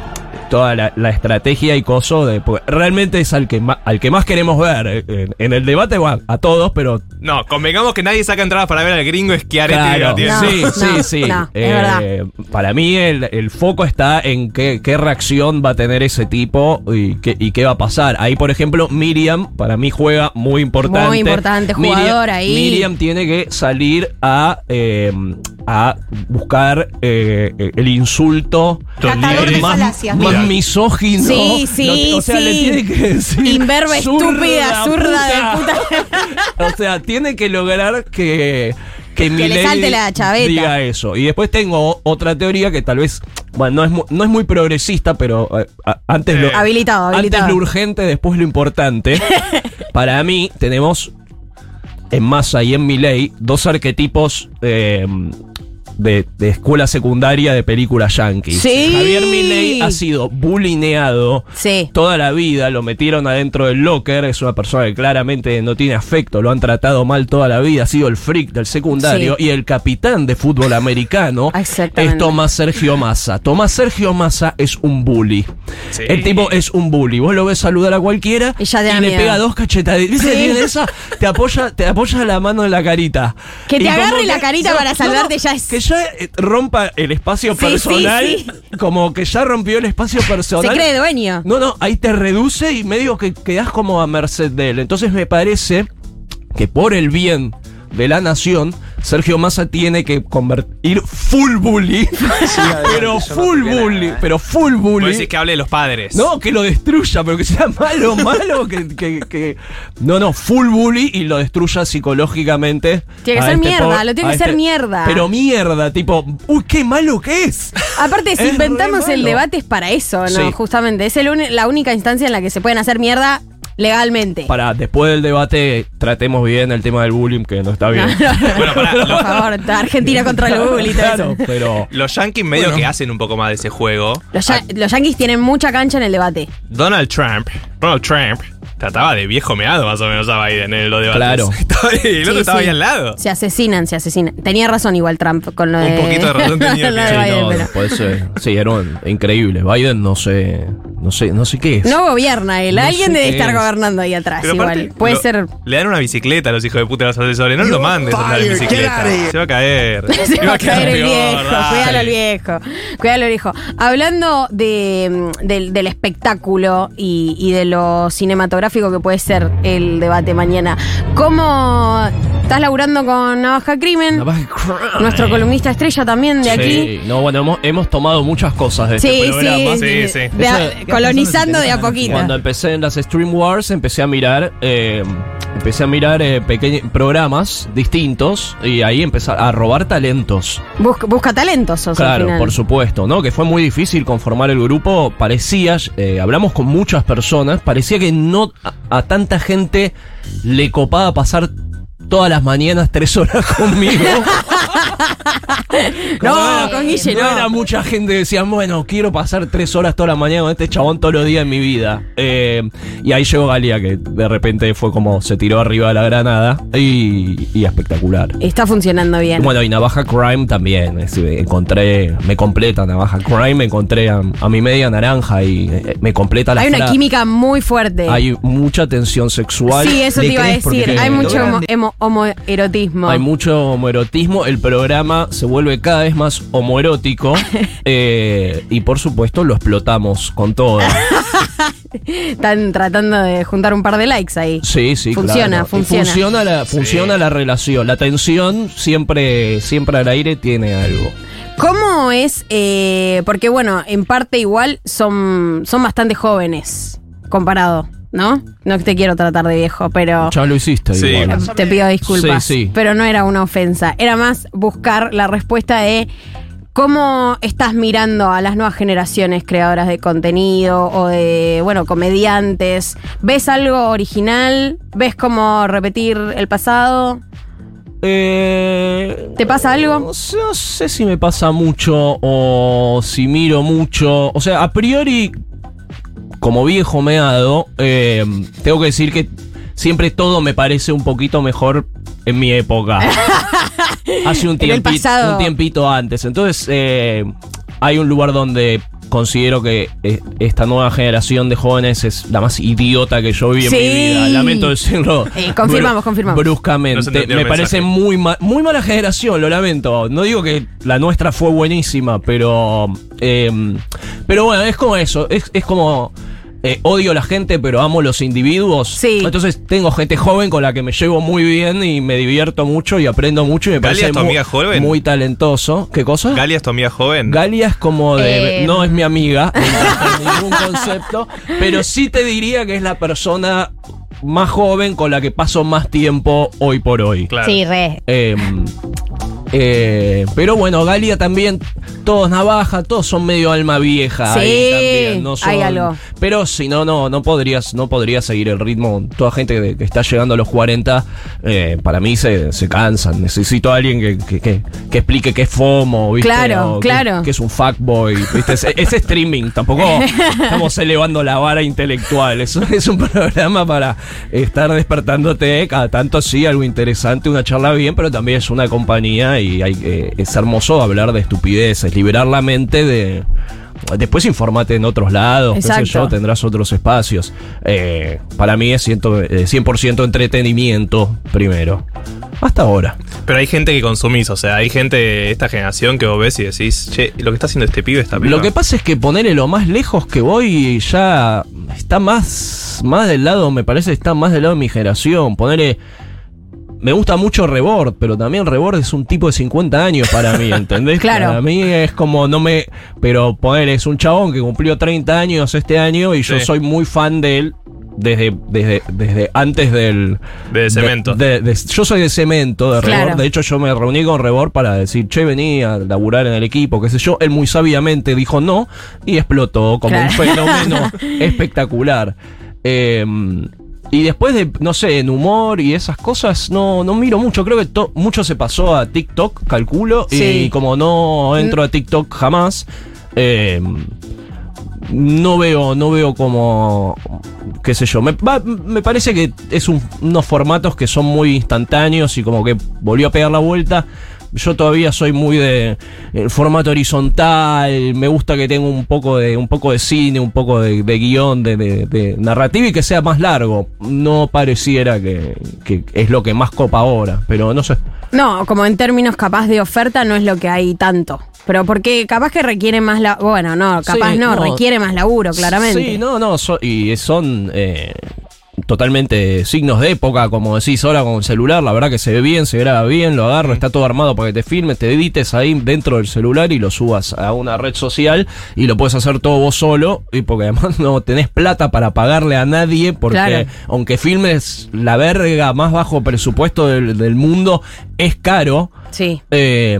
toda la, la estrategia y coso de. porque realmente es al que, ma- al que más queremos ver. eh, En, en el debate, bueno, a todos, pero. No, convengamos que nadie saca entradas para ver al gringo esquiar Claro, sí, sí, no, sí. no, es Eh. Para mí el, el foco está en qué, qué reacción va a tener ese tipo y qué, y qué va a pasar. Ahí, por ejemplo, Miriam, para mí juega muy importante. Muy importante Miriam- jugador ahí. Miriam tiene que salir a, eh, a buscar eh, el insulto Catador de más, falacias, más misógino. Sí, sí, No, o sea, sí. le tiene que decir. Inverba estúpida, zurda de puta. O sea, tiene que lograr que. Que, le Milei salte la chaveta. diga eso. Y después tengo otra teoría que tal vez, bueno, no es, mu- no es muy progresista, pero eh, antes lo, Habilitado, habilitado. antes lo urgente, después lo importante. Para mí tenemos en Massa y en Milei dos arquetipos eh, de, de escuela secundaria de películas yankees. Sí. Javier Milei ha sido bulineado Sí. toda la vida, lo metieron adentro del locker, es una persona que claramente no tiene afecto, lo han tratado mal toda la vida, ha sido el freak del secundario Sí. y el capitán de fútbol americano es Tomás Sergio Massa. Tomás Sergio Massa es un bully. Sí. El tipo es un bully. Vos lo ves saludar a cualquiera Y ya le miedo. pega dos cachetadas. ¿Viste Sí. que tiene esa? Te apoya, te apoya la mano en la carita. Que te Y agarre la carita para saludarte ya es- Que ya eh, rompa el espacio Sí, personal. sí, Como que ya rompió el espacio personal. Se cree dueño. No, no, ahí te reduce y medio que quedás como a merced de él. Entonces me parece que por el bien de la nación, Sergio Massa tiene que convertir full bully. pero full bully. Pero full bully. decís que hable de los padres. No, que lo destruya, pero que sea malo, malo, que, que- que- No, no, full bully y lo destruya psicológicamente. Tiene que ser este mierda, lo tiene que ser mierda. Pero mierda, tipo, uy, qué malo que es. Aparte, si Es inventamos el debate es para eso, ¿no? Sí. Justamente. Es el la única instancia en la que se pueden hacer mierda legalmente. Para después del debate, tratemos bien el tema del bullying, que no está bien. Bueno, pará, Por favor, Argentina contra el todo Claro, eso. pero. los yankees medio Bueno. que hacen un poco más de ese juego. Los, ya- los yankees tienen mucha cancha en el debate. Donald Trump, Donald Trump, trataba de viejo meado más o menos a Biden en los debates. Claro. Estaba- y el otro Sí, estaba sí. ahí al lado. Se asesinan, se asesinan. Tenía razón igual Trump con lo Un de. poquito de razón tenía lo que- de Sí, Biden, no, pero- puede ser. Sí, era un- increíble. Biden no sé, no sé, no sé qué es. No gobierna él. No Alguien sé debe qué estar es. gobernando ahí atrás. Pero igual. aparte, Puede lo- ser. Le dan una bicicleta a los hijos de puta de los asesores. No lo mandes a andar en bicicleta. Se va a caer. Se va a caer el peor, viejo, dale. cuídalo al viejo, cuídalo al viejo. Hablando de, mm, del, del espectáculo y, y de lo cinematográfico que puede ser el debate mañana, ¿cómo estás laburando con Navaja Crimen? Navaja. Nuestro columnista estrella también de aquí. Sí, no, bueno, hemos, hemos tomado muchas cosas de Sí, este sí, programa. Sí, sí. de a- Eso- colonizando de a poquito. Cuando empecé en las Stream Wars, empecé a mirar, eh, empecé a mirar eh, pequeños programas distintos y ahí empezar a robar talentos. Busca, busca talentos, sos al Claro, final. por supuesto, ¿no? Que fue muy difícil conformar el grupo. Parecía, eh, hablamos con muchas personas, parecía que no a, tanta gente le copaba pasar todas las mañanas tres horas conmigo. No, con Guille no no. era mucha gente que decía, bueno, quiero pasar tres horas toda la mañana con este chabón todos los días de mi vida. Eh, y ahí llegó Galia, que de repente fue como se tiró arriba de la granada y, y espectacular. Está funcionando bien. Bueno, y Navaja Crime también. es decir, encontré, me completa Navaja Crime, me encontré a, a mi media naranja y eh, me completa la Hay una fra- química muy fuerte. Hay mucha tensión sexual. Sí, eso ¿Le te iba a decir. Hay mucho homo- homoerotismo. hay mucho homoerotismo, el programa se vuelve cada vez más homoerótico eh, y por supuesto lo explotamos con todo. Están tratando de juntar un par de likes ahí. Sí, sí, Funciona, claro. Funciona. Funciona la, funciona la relación. La tensión siempre, siempre al aire tiene algo. ¿Cómo es? eh, porque bueno, en parte igual son, son bastante jóvenes comparado, ¿no? No te quiero tratar de viejo, pero Ya lo hiciste. Sí. igual. te pido disculpas. Sí, sí. Pero no era una ofensa. Era más buscar la respuesta de ¿Cómo estás mirando a las nuevas generaciones creadoras de contenido o de, bueno, comediantes? ¿Ves algo original? ¿Ves cómo repetir el pasado? Eh, ¿Te pasa algo? No sé, no sé si me pasa mucho o si miro mucho. O sea, a priori, como viejo meado, eh, tengo que decir que siempre todo me parece un poquito mejor en mi época. Hace un, En el tiempi- pasado. un tiempito antes. Entonces, eh, hay un lugar donde considero que eh, esta nueva generación de jóvenes es la más idiota que yo vi en Sí. mi vida. Lamento decirlo. Eh, confirmamos, confirmamos. Bruscamente. Me parece mensaje. muy, ma- muy mala generación, lo lamento. No digo que la nuestra fue buenísima, pero. eh, pero bueno, es como eso. Es, es como. Eh, odio a la gente, pero amo los individuos. Sí. Entonces tengo gente joven con la que me llevo muy bien y me divierto mucho y aprendo mucho y me ¿Galia parece es tu muy, amiga joven? muy talentoso. ¿Qué cosa? ¿Galia es tu amiga joven? Galia es como de. Eh. No es mi amiga, en ningún concepto. Pero sí te diría que es la persona más joven con la que paso más tiempo hoy por hoy. Claro. Sí, re. Eh, eh, pero bueno, Galia también, todos navaja, todos son medio alma vieja. ahí Sí, también, no hay son- algo. Pero si no, no, no podrías, no podrías seguir el ritmo. Toda gente que, que está llegando a los 40, eh, para mí se, se cansan. Necesito a alguien que, que, que- que explique qué es FOMO, ¿viste? Claro, O claro. Que, es un fuckboy, ¿viste? Es, es streaming, tampoco estamos elevando la vara intelectual. Es, es un programa para estar despertándote cada tanto, sí, algo interesante, una charla bien, pero también es una compañía y hay, que- es hermoso hablar de estupideces, liberar la mente de. Después informate en otros lados, qué sé yo, tendrás otros espacios. Eh, para mí es ciento- eh, 100% entretenimiento primero. Hasta ahora. Pero hay gente que consumís, o sea, hay gente de esta generación que vos ves y decís, che, lo que está haciendo este pibe está piba. Lo que pasa es que ponerle lo más lejos que voy ya está más, más del lado, me parece, está más del lado de mi generación. Ponerle. Me gusta mucho Rebord, pero también Rebord es un tipo de 50 años para mí, ¿entendés? Claro. Para mí es como no me. Pero poner es un chabón que cumplió 30 años este año y yo soy muy fan de él desde, desde, desde antes del. De cemento. de- de- yo soy de cemento, de Claro. Rebord. De hecho, yo me reuní con Rebord para decir, che, vení a laburar en el equipo, qué sé yo. Él muy sabiamente dijo no y explotó como un fenómeno espectacular. Eh, y después de, no sé, en humor y esas cosas, no, no miro mucho. Creo que to- mucho se pasó a TikTok, calculo. Sí. Y como no entro a TikTok jamás, eh, no veo, no veo como, qué sé yo, me, va- me parece que es un- unos formatos que son muy instantáneos y como que volvió a pegar la vuelta. Yo todavía soy muy de el formato horizontal, me gusta que tenga un poco de, un poco de cine, un poco de, de guion, de, de- de narrativa y que sea más largo. No pareciera que, que es lo que más copa ahora, pero no sé. No, como en términos capaz de oferta no es lo que hay tanto. Pero porque capaz que requiere más la Bueno, no, capaz Sí, no, no. requiere más laburo, claramente. Sí, no, no, so- y son eh, totalmente signos de época, como decís ahora con el celular, la verdad que se ve bien, se graba bien, lo agarro, está todo armado para que te filmes, te edites ahí dentro del celular y lo subas a una red social y lo puedes hacer todo vos solo, y porque además no tenés plata para pagarle a nadie, porque Claro. aunque filmes la verga más bajo presupuesto del, del mundo, es caro. Sí. Eh,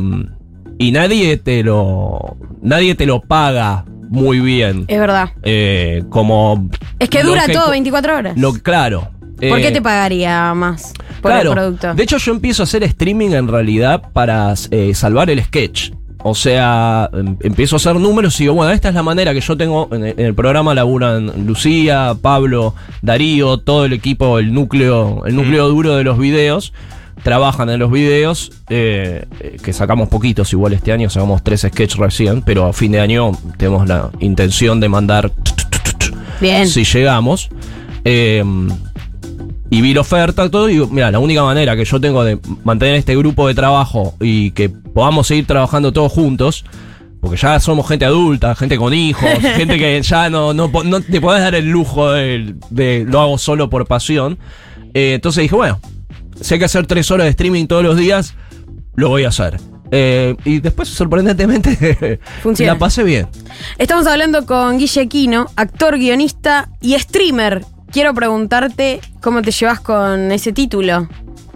y nadie te lo. Nadie te lo paga muy bien. Es verdad. Eh, como. Es que dura que- todo 24 horas. Lo, claro. ¿Por Eh, qué te pagaría más por claro. el producto? De hecho, yo empiezo a hacer streaming en realidad para eh, salvar el sketch. O sea, em- empiezo a hacer números y digo, bueno, esta es la manera que yo tengo. En el, en el programa laburan Lucía, Pablo, Darío, todo el equipo, el núcleo, el núcleo duro de los videos. Trabajan en los videos, eh, eh, que sacamos poquitos, igual este año sacamos tres sketches recién, pero a fin de año tenemos la intención de mandar Bien. si llegamos. Eh, y vi la oferta todo, y digo, mira, la única manera que yo tengo de mantener este grupo de trabajo y que podamos seguir trabajando todos juntos, porque ya somos gente adulta, gente con hijos, gente que ya no, no, no te podés dar el lujo de, de lo hago solo por pasión. Eh, entonces dije, bueno, si hay que hacer tres horas de streaming todos los días, lo voy a hacer. Eh, y después, sorprendentemente, Funciona. la pasé bien. Estamos hablando con Guille Quino, actor, guionista y streamer. Quiero preguntarte cómo te llevas con ese título.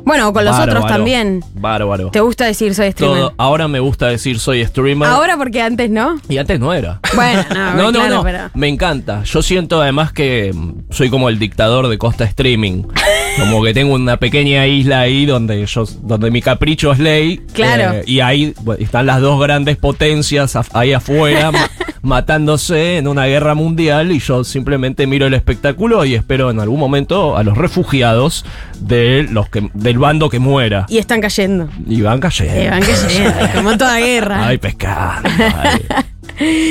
Bueno, con los otros también. Bárbaro. ¿Te gusta decir soy streamer? Todo- ahora me gusta decir soy streamer. Ahora porque antes no. Y antes no era. Bueno, no, No, no, claro, no. pero- Me encanta. Yo siento además que mm, soy como el dictador de Costa Streaming. Como que tengo una pequeña isla ahí donde yo, donde mi capricho es ley. Claro. Eh, y ahí bueno, están las dos grandes potencias ahí afuera matándose en una guerra mundial y yo simplemente miro el espectáculo y espero en algún momento a los refugiados de los que, del bando que muera. Y están cayendo. Y van cayendo. Y van cayendo, como en toda guerra. Ay, pescado. ay.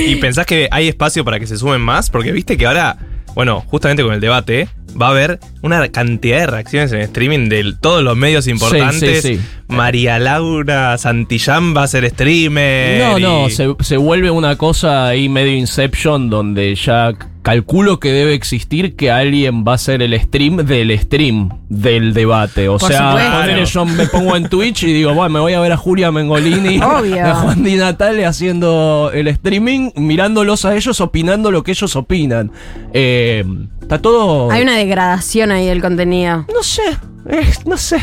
¿Y pensás que hay espacio para que se sumen más? Porque viste que ahora, bueno, justamente con el debate, va a haber una cantidad de reacciones en streaming de todos los medios importantes. sí, sí. María Laura Santillán va a ser streamer. No, no, se, se vuelve una cosa ahí medio Inception donde ya calculo que debe existir que alguien va a hacer el stream del stream del debate. O Por sea, ponele, yo me pongo en Twitch y digo, bueno, me voy a ver a Julia Mengolini, Obvio. a Juan Di Natale haciendo el streaming, mirándolos a ellos, opinando lo que ellos opinan. Eh, está todo... Hay una degradación ahí del contenido. No sé. eh, no sé.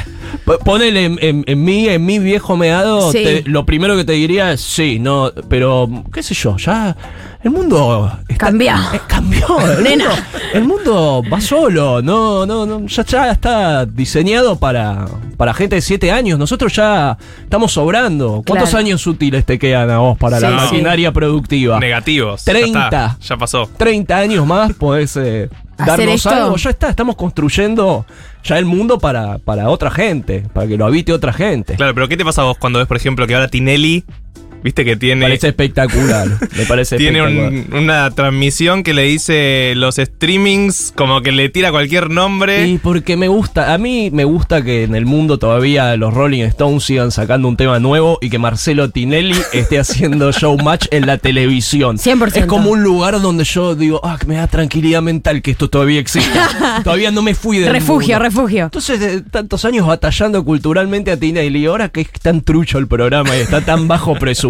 Ponele en, en- en mí, en mi viejo meado, Sí. te- lo primero que te diría es sí, no, pero qué sé yo, ya el mundo está- Cambió. eh, cambió. El Nena. mundo, el mundo va solo, no, no, no, ya, ya está diseñado para, para gente de 7 años. Nosotros ya estamos sobrando. ¿Cuántos Claro. años útiles te quedan a vos para la sí. maquinaria productiva? Negativos. 30. Ya, está, ya pasó. 30 años más podés eh, ¿Hacer darnos esto? algo. Ya está, estamos construyendo ya el mundo para, para otra gente, para que lo habite otra gente. Claro, pero ¿qué te pasa a vos cuando ves, por ejemplo, que ahora Tinelli, viste que Me tiene... parece espectacular. Me parece Tiene espectacular. un- una transmisión que le dice los streamings, como que le tira cualquier nombre. Y porque me gusta, a mí me gusta que en el mundo todavía los Rolling Stones sigan sacando un tema nuevo y que Marcelo Tinelli esté haciendo showmatch en la televisión. 100%. Es como un lugar donde yo digo, ah, que me da tranquilidad mental que esto todavía exista. todavía no me fui del refugio, mundo. refugio. Entonces, de tantos años batallando culturalmente a Tinelli, ahora que es tan trucho el programa y está tan bajo presupuesto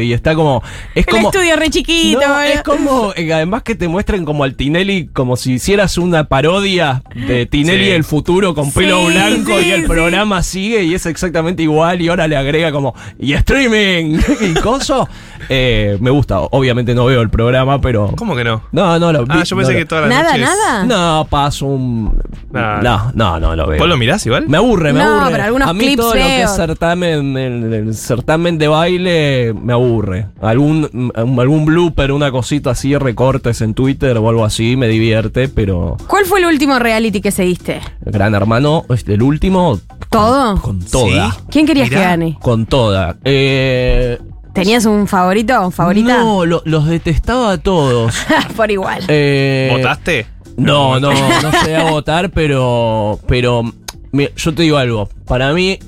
y está como. Es El como. estudio re chiquito. No, eh. es como, eh, además que te muestren como al Tinelli, como si hicieras una parodia de Tinelli Sí. del futuro con pelo Sí, blanco sí, y el sí. programa sigue y es exactamente igual y ahora le agrega como, y streaming, y coso. Eh, me gusta, obviamente no veo el programa, pero... ¿Cómo que no? No, no lo Ah, vi- yo pensé no que lo- todas las Nada, noches... nada. No, paso un... Nah. No, no, no lo veo. ¿Vos lo mirás igual? Me aburre, me No, aburre. pero algunos a mí clips todo lo que es certamen, el, el certamen de baile me aburre. Algún, mm, algún blooper, una cosita así, recortes en Twitter o algo así, me divierte, pero ¿Cuál fue el último reality que seguiste? Gran Hermano, el último, ¿Todo? con toda. ¿Quién querías Mirá. que gane? Con toda. Eh, ¿Tenías un favorito o favorita? No, lo- los detestaba a todos. Por igual. Eh, ¿Votaste? No, no, no llegué a votar, pero. Pero. mira, yo te digo algo. Para mí.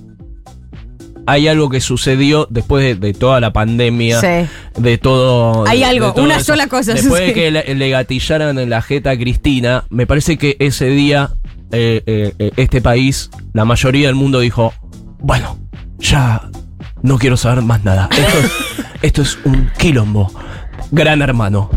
Hay algo que sucedió después de, de toda la pandemia. Sí. De todo. Hay de- algo, de todo una eso. sola cosa Después de que le, le gatillaran en la jeta a Cristina, me parece que ese día. eh, eh, eh, este país, la mayoría del mundo dijo: Bueno, ya no quiero saber más nada. Esto es, esto es un quilombo. Gran hermano.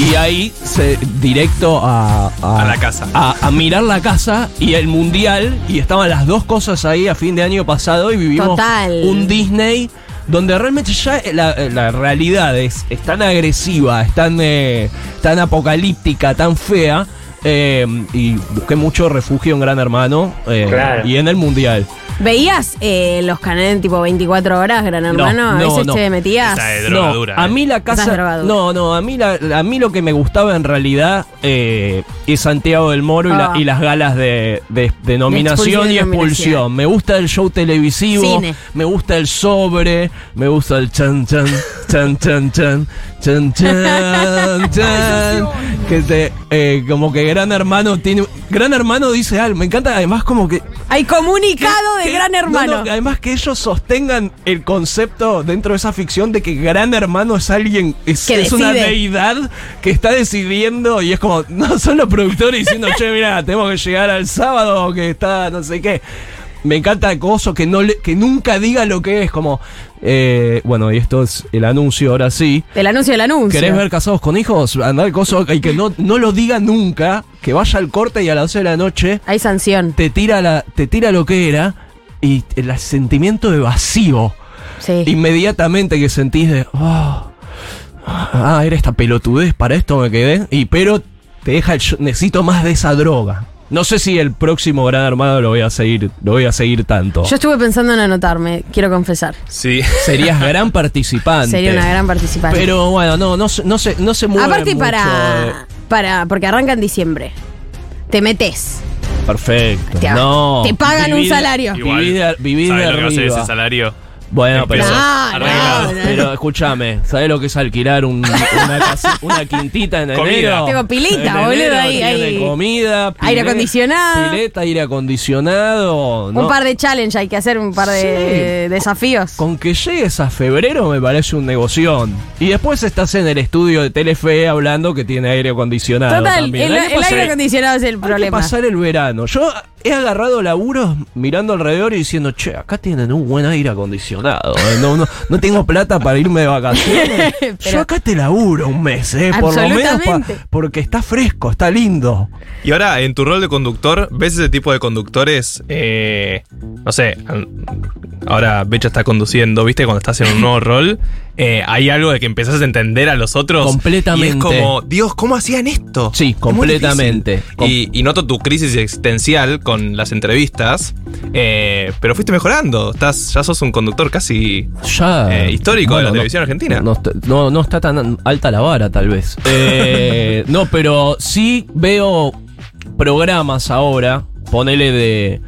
Y ahí se directo a, A la casa. A, a mirar la casa y el mundial. Y estaban las dos cosas ahí a fin de año pasado. Y vivimos Total. un Disney donde realmente ya la, la realidad es, es tan agresiva, es tan, eh, tan apocalíptica, tan fea. Eh, y busqué mucho refugio en Gran Hermano eh, Claro. y en el mundial. ¿Veías eh, los canales tipo 24 horas, Gran Hermano? a no, veces no. te metías. Esa es No, drogadura. a eh. mí la Esa es casa. No, no, a mí, la, a mí lo que me gustaba en realidad eh, es Santiago del Moro y, la- Ah. y las galas de, de- de nominación expulsión y y expulsión. nominación. Me gusta el show televisivo, Cine. me gusta el sobre, me gusta el chan chan, chan chan chan, chan chan chan. que te, eh, como que Gran Hermano tiene. Gran Hermano dice algo, me encanta además como que Hay comunicado de que- Gran no, Hermano. no, además que ellos sostengan el concepto dentro de esa ficción de que Gran Hermano es alguien, es, Que es una deidad que está decidiendo y es como, no son los productores diciendo, che, mira, tenemos que llegar al sábado que está no sé qué. Me encanta el coso que, no le- que nunca diga lo que es, como, eh, bueno, y esto es el anuncio, ahora sí. El anuncio del anuncio. ¿Querés ver Casados con Hijos? Andar el coso y que no, no lo diga nunca, que vaya al corte y a las 12 de la noche Hay sanción. te tira la te tira lo que era y el sentimiento de vacío. Sí. Inmediatamente que sentís de. "Oh, ah, era esta pelotudez, para esto me quedé. Y pero te deja el. necesito más de esa droga. No sé si el próximo Gran Hermano lo voy a seguir, lo voy a seguir tanto. Yo estuve pensando en anotarme, quiero confesar. Sí. Serías gran participante. Sería una gran participante. Pero bueno, no, no, se- no se, no se mueve Aparte mucho, eh. para, para. Porque arranca en diciembre. Te metes. Perfecto. Te- no. te pagan un salario. Igual, Vivir de, vivir ¿sabes de arriba. ese salario? Bueno, pero. No, no. Pero escúchame, ¿sabes lo que es alquilar un- una, quintita en Comida. enero? Tengo pilita, En boludo, ahí, ahí. comida, Aire acondicionado. Pileta, aire acondicionado. Un par de challenge hay que hacer, un par de desafíos. Con que llegues a febrero me parece un negoción. Y después estás en el estudio de Telefe hablando que tiene aire acondicionado. Total, también. el, pasar- aire acondicionado es el Hay que problema. pasar el verano. Yo he agarrado laburos mirando alrededor y diciendo, che, acá tienen un buen aire acondicionado. eh, No, no, no tengo plata para irme de vacaciones. Yo acá te laburo un mes, eh, por lo menos pa- porque está fresco, está lindo. Y ahora, en tu rol de conductor, ¿ves ese tipo de conductores? eh, no sé, ahora Becha está conduciendo, ¿viste? Cuando estás en un nuevo rol, eh, hay algo de que empezás a entender a los otros. Completamente. Y es como, Dios, ¿cómo hacían esto? Sí, completamente. difícil. Y, y noto tu crisis existencial con las entrevistas, eh, pero fuiste mejorando. Estás, ya sos un conductor casi Ya. eh, histórico de la no- televisión argentina. No, está- no- no está tan alta la vara, tal vez. Eh, no, pero sí veo programas ahora, ponele de...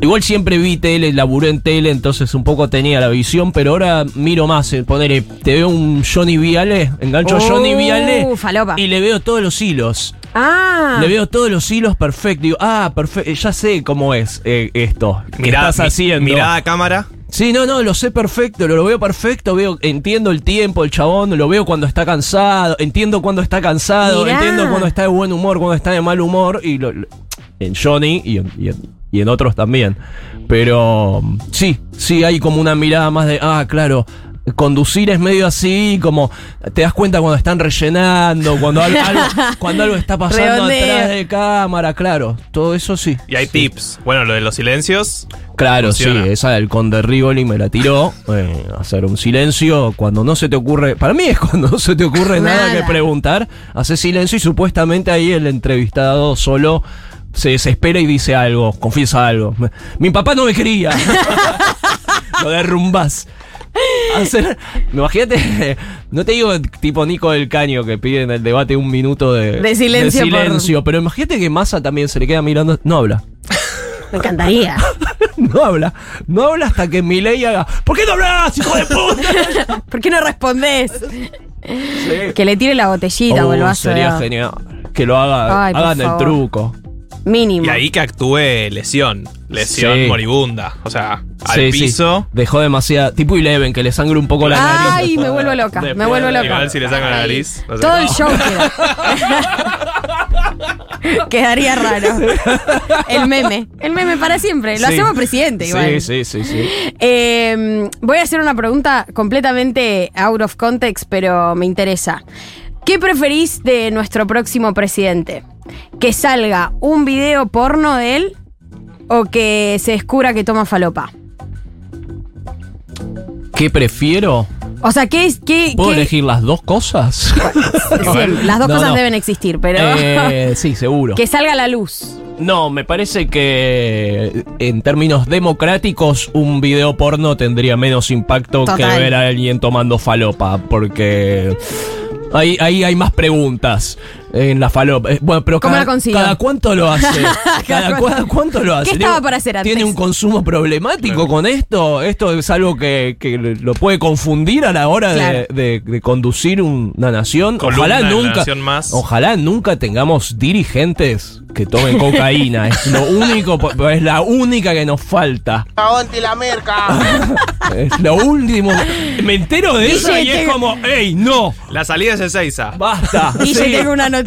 Igual siempre vi tele, laburé en tele, entonces un poco tenía la visión, pero ahora miro más, eh, ponele, te veo un Johnny Viale, engancho a Johnny Uh, Viale falopa. y le veo todos los hilos. Ah. Le veo todos los hilos perfectos. Digo, ah, perfecto, ya sé cómo es eh, esto. Mirá, estás mi- haciendo. mirada a cámara. Sí, no, no, lo sé perfecto, lo, lo veo perfecto, veo, entiendo el tiempo, el chabón, lo veo cuando está cansado, entiendo cuando está cansado, Mirá. entiendo cuando está de buen humor, cuando está de mal humor, y lo- lo- en Johnny y en, y en- y en otros también. Pero sí, sí, hay como una mirada más de, ah, claro. Conducir es medio así, como te das cuenta cuando están rellenando, cuando algo, algo- cuando algo está pasando Redondeo. atrás de cámara, claro, todo eso sí. Y hay tips. Bueno, lo de los silencios. Claro, Funciona. sí, esa del conde Rigoli me la tiró. eh, hacer un silencio cuando no se te ocurre. Para mí es cuando no se te ocurre nada, Nada. que preguntar. Hace silencio y supuestamente ahí el entrevistado solo se desespera y dice algo, confiesa algo. Mi papá no me quería. Lo derrumbás. Hacer, imagínate, no te digo tipo Nico del Caño que pide en el debate un minuto de, De silencio pero imagínate que Massa también se le queda mirando, no habla. Me encantaría. No habla, no habla hasta que Milei haga. ¿Por qué no hablas, hijo de puta? ¿Por qué no respondés? Que le tire la botellita o el vaso. sería genial. Que lo haga, Ay, hagan el truco. Mínimo. Y ahí que actúe lesión. Lesión Sí. moribunda. O sea, al Sí, sí. piso. Dejó demasiada. Tipo Eleven, que le sangre un poco la nariz. Ay, me vuelvo loca. Me después vuelvo loca. Igual si le sacan la nariz. no sé. Todo el show queda. Quedaría raro. El meme. El meme para siempre. Lo Sí. hacemos presidente igual. Sí, sí, sí, sí. Eh, voy a hacer una pregunta completamente out of context, pero me interesa. ¿Qué preferís de nuestro próximo presidente? ¿Que salga un video porno de él o que se descubra que toma falopa? ¿Qué prefiero? O sea, ¿qué es? Qué, ¿Puedo qué- elegir las dos cosas? Las dos No, cosas no. deben existir, pero Eh, sí, seguro. que salga a la luz. No, me parece que en términos democráticos un video porno tendría menos impacto Total. que ver a alguien tomando falopa, porque ahí, ahí hay más preguntas en la falopa. Eh, Bueno, pero ¿Cómo cada, la consiguió? cada cuánto lo hace. cada, cuánto. cuánto lo hace. ¿Qué estaba para hacer antes? ¿Tiene un consumo problemático con esto? ¿Esto es algo que, que lo puede confundir a la hora de- Claro. de, de conducir un- una nación? Columna Ojalá nunca, Nación Más. ojalá nunca tengamos dirigentes que tomen cocaína. es lo único, es la única que nos falta. la merca! Es lo último. Me entero de eso y es como, ¡ey, no! La salida es Ezeiza. ¡Basta! Y yo Sí, tengo una noticia.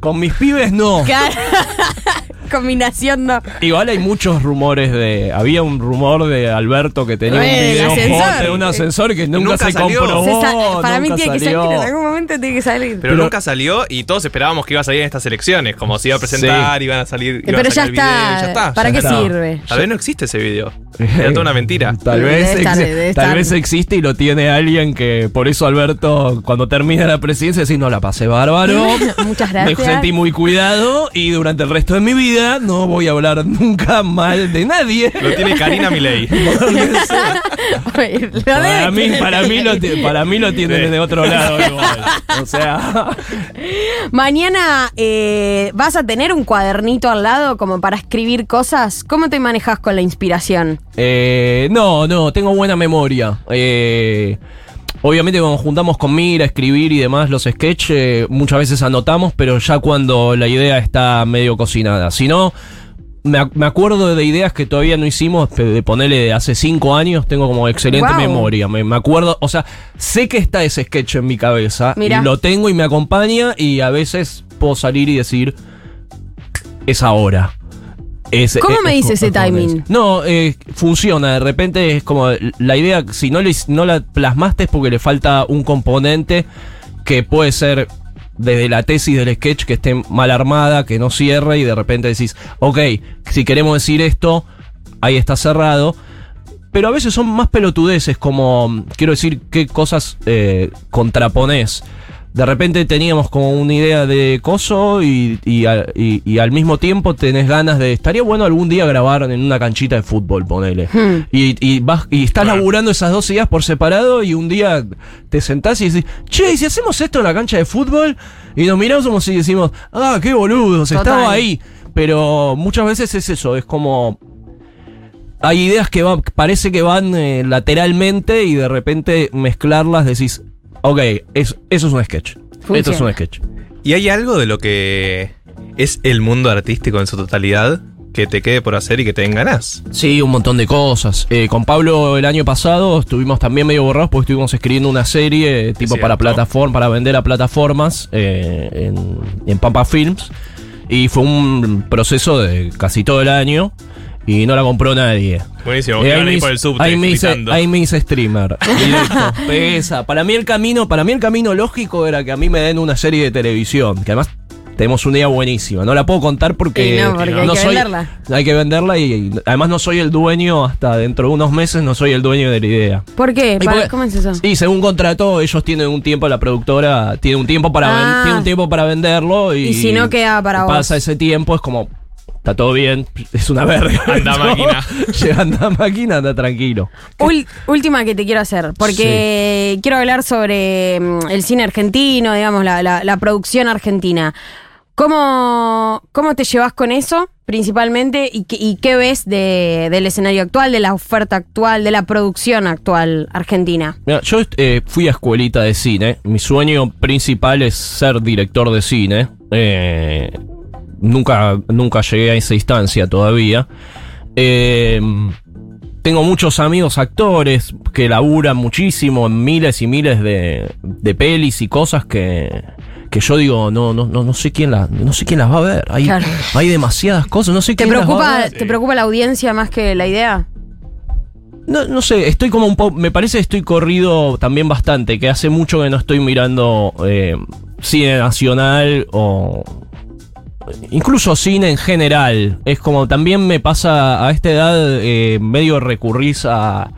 Con mis pibes no. Claro. Combinación no. Igual hay muchos rumores de. Había un rumor de Alberto que tenía un Eh, video hot de un ascensor que nunca, nunca se salió. comprobó. Se para mí tiene que salir, en algún momento tiene que salir. Pero, Pero- nunca salió y todos esperábamos que iba a salir en estas elecciones. Como se iba a presentar, iban a salir. a Pero ya está. ya está. ¿Para ya qué está. sirve? Tal vez no existe ese video. Era toda una mentira. Tal vez, estar, tal vez existe y lo tiene alguien que por eso Alberto cuando termina la presidencia decís no la pasé bárbaro. Muchas Me gracias. sentí muy cuidado y durante el resto de mi vida no voy a hablar nunca mal de nadie. Lo tiene Karina Milei. Lo Para mí, para mí lo, para mí lo tiene de otro lado igual. O sea, Mañana eh, vas a tener un cuadernito al lado como para escribir cosas. ¿Cómo te manejas con la inspiración? eh, no, no, tengo buena memoria. Eh, obviamente cuando juntamos con Mira, escribir y demás los sketches, eh, muchas veces anotamos, pero ya cuando la idea está medio cocinada. Si no, me, ac- me acuerdo de ideas que todavía no hicimos, de ponerle de hace cinco años, tengo como excelente memoria. Me, me acuerdo, o sea, sé que está ese sketch en mi cabeza, Mirá. y lo tengo y me acompaña, y a veces puedo salir y decir, es ahora. Es- ¿Cómo es- me dice ese timing? No, eh, funciona. De repente es como la idea, si no, le- no la plasmaste es porque le falta un componente que puede ser desde la tesis del sketch que esté mal armada, que no cierre y de repente decís, ok, si queremos decir esto, ahí está cerrado. Pero a veces son más pelotudeces, como, quiero decir, qué cosas eh, contraponés. De repente teníamos como una idea de coso y, y, al- y- y al mismo tiempo tenés ganas de. Estaría bueno algún día grabar en una canchita de fútbol, ponele. Hmm. Y, y vas y estás laburando esas dos ideas por separado y un día te sentás y decís, che, ¿y si hacemos esto en la cancha de fútbol? Y nos miramos como si decimos, ah, qué boludos, Total. estaba ahí. Pero muchas veces es eso, es como hay ideas que van, parece que van eh, lateralmente y de repente mezclarlas decís, ok, es- eso es un sketch. Esto es un sketch. ¿Y hay algo de lo que es el mundo artístico en su totalidad que te quede por hacer y que te den ganas? Sí, un montón de cosas. Eh, con Pablo el año pasado estuvimos también medio borrados porque estuvimos escribiendo una serie eh, tipo para plataforma, para vender a plataformas eh, en, en Pampa Films. Y fue un proceso de casi todo el año y no la compró nadie. Buenísimo, Eh, ahí, me por el subte ahí me hice, ahí me hice streamer. Directo. Pesa. Para mí el camino, para mí el camino lógico era que a mí me den una serie de televisión, que además tenemos una idea buenísima. No la puedo contar porque, no, porque hay que soy- venderla. Hay que venderla y, y además no soy el dueño hasta dentro de unos meses no soy el dueño de la idea. ¿Por qué? Y Para- porque- ¿Cómo es eso? Y según contrato, ellos tienen un tiempo, la productora tiene un tiempo para, ven- Ah. tiene un tiempo para venderlo y, Y si no queda para vos. pasa ese tiempo, es como, está todo bien, es una verga. Anda, ¿no? máquina. Llega, anda máquina, anda tranquilo. Ul- última que te quiero hacer, porque quiero hablar sobre mm, el cine argentino, digamos, la, la- la producción argentina. ¿Cómo, ¿Cómo te llevas con eso, principalmente? ¿Y qué, y qué ves de- del escenario actual, de la oferta actual, de la producción actual argentina? Mira, yo eh, fui a escuelita de cine. Mi sueño principal es ser director de cine. Eh, nunca, nunca llegué a esa instancia todavía. Eh, tengo muchos amigos actores que laburan muchísimo en miles y miles de, de pelis y cosas que, que yo digo, no, no, no, no sé quién las, no sé quién las va a ver. Hay, Claro. hay demasiadas cosas, no sé ¿Te quién las va a preocupa, ver. ¿Te preocupa la audiencia más que la idea? No, no sé, estoy como un poco. Me parece que estoy corrido también bastante, que hace mucho que no estoy mirando eh, cine nacional o. Incluso cine en general. Es como también me pasa a esta edad, eh, medio recurrís a.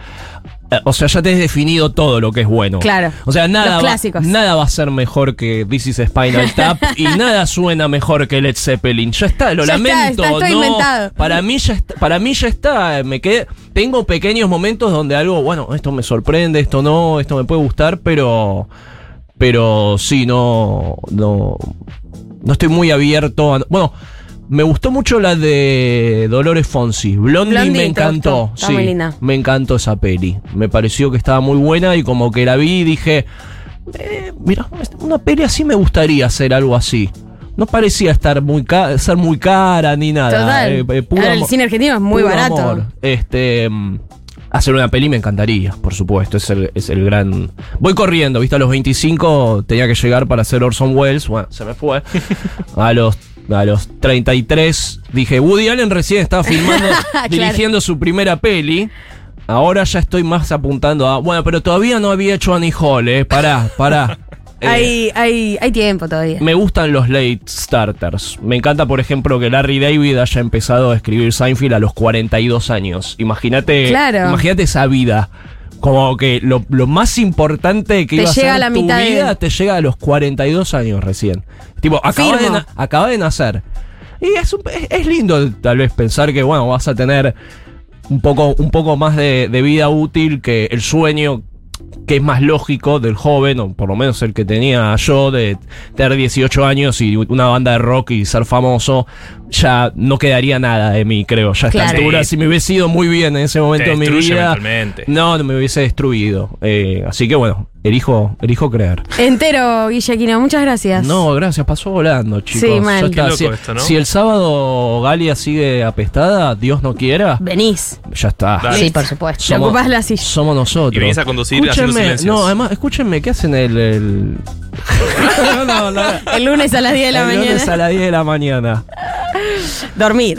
O sea, ya te has definido todo lo que es bueno. Claro. O sea, nada va, nada va a ser mejor que This is Spinal Tap y nada suena mejor que Led Zeppelin. Ya está, lo Ya lamento. está no, inventado. Para mí ya está, para mí ya está, me quedé tengo pequeños momentos donde algo, bueno, esto me sorprende, esto no, esto me puede gustar, pero pero sí no no no estoy muy abierto a, bueno, me gustó mucho la de Dolores Fonsi. Blondie, Blondie, me ¿te encantó. Está sí, muy linda. me encantó esa peli. Me pareció que estaba muy buena y como que la vi y dije, eh, mira, una peli así me gustaría hacer algo así. No parecía estar muy ser muy cara ni nada. Total. Eh, eh, puro Ahora el cine argentino es muy barato. amor. Este. Hacer una peli me encantaría, por supuesto. Es el, es el gran. Voy corriendo, ¿viste? A los 25 tenía que llegar para hacer Orson Welles. Bueno, se me fue. A los, a los 33 dije, Woody Allen recién estaba filmando, Claro. dirigiendo su primera peli. Ahora ya estoy más apuntando a. Bueno, pero todavía no había hecho Annie Hall, ¿eh? Pará, pará. Eh, hay, hay, hay tiempo todavía. Me gustan los late starters. Me encanta, por ejemplo, que Larry David haya empezado a escribir Seinfeld a los 42 años. Imagínate, Claro. imagínate esa vida. Como que lo, lo más importante que Te iba a llega ser a la tu mitad de- vida te llega a los 42 años recién. Tipo, de, acaba de nacer. Y es, un- es, es lindo tal vez pensar que, bueno, vas a tener un poco, un poco más de, de vida útil que el sueño que es más lógico del joven, o por lo menos el que tenía yo, de tener 18 años y una banda de rock y ser famoso, ya no quedaría nada de mí, creo. Ya a esta Claro. altura, Sí. si me hubiese ido muy bien en ese momento Te de mi vida, no, no me hubiese destruido. Eh, así que bueno, elijo, elijo creer. Entero, Guillequino, muchas gracias. No, gracias, pasó volando, chicos. Sí, mal. Está. Loco Si, esto, ¿no? si el sábado Galia sigue apestada, Dios no quiera, Venís. ya está. Dale. Sí, por supuesto. Te Somos- ocupás la silla. Somos nosotros. Y venís a conducir haciendo Escúchenme, silencios. No, además, escúchenme, ¿qué hacen el. el... no, no, no. El lunes a las 10 de la El mañana. lunes a las 10 de la mañana. Dormir.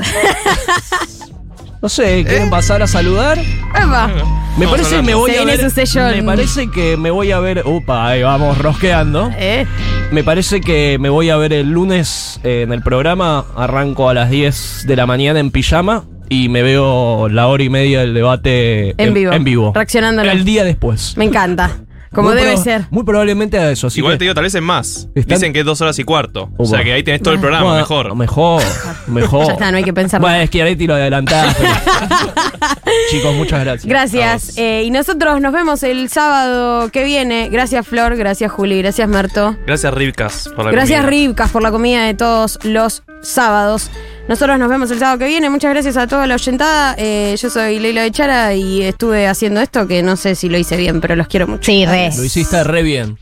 No sé, ¿quieren pasar a saludar? Epa. Me parece que me voy Se a ver. su sello Me en- parece que me voy a ver. Upa, ahí vamos rosqueando. Eh. Me parece que me voy a ver el lunes eh, en el programa. Arranco a las 10 de la mañana en pijama y me veo la hora y media del debate En vivo. En vivo. Reaccionándolo. El día después. Me encanta. Como Muy debe ser. Muy probablemente a eso. Así Igual que- te digo, tal vez es más. Están- Dicen que es dos horas y cuarto. O sea que ahí tenés todo el programa, Bueno, mejor. Mejor, mejor. Ya está, no hay que pensar Bueno, es que Areti lo adelantaste. Chicos, muchas gracias. Gracias. Eh, y nosotros nos vemos el sábado que viene. Gracias, Flor. Gracias, Juli. Gracias, Marto. Gracias, Rivkas, por la Gracias, comida. Ribcas, por la comida de todos los sábados. Nosotros nos vemos el sábado que viene. Muchas gracias a toda la oyentada. Eh, yo soy Leila de Chara y estuve haciendo esto que no sé si lo hice bien, pero los quiero mucho. Sí, re. Lo hiciste re bien.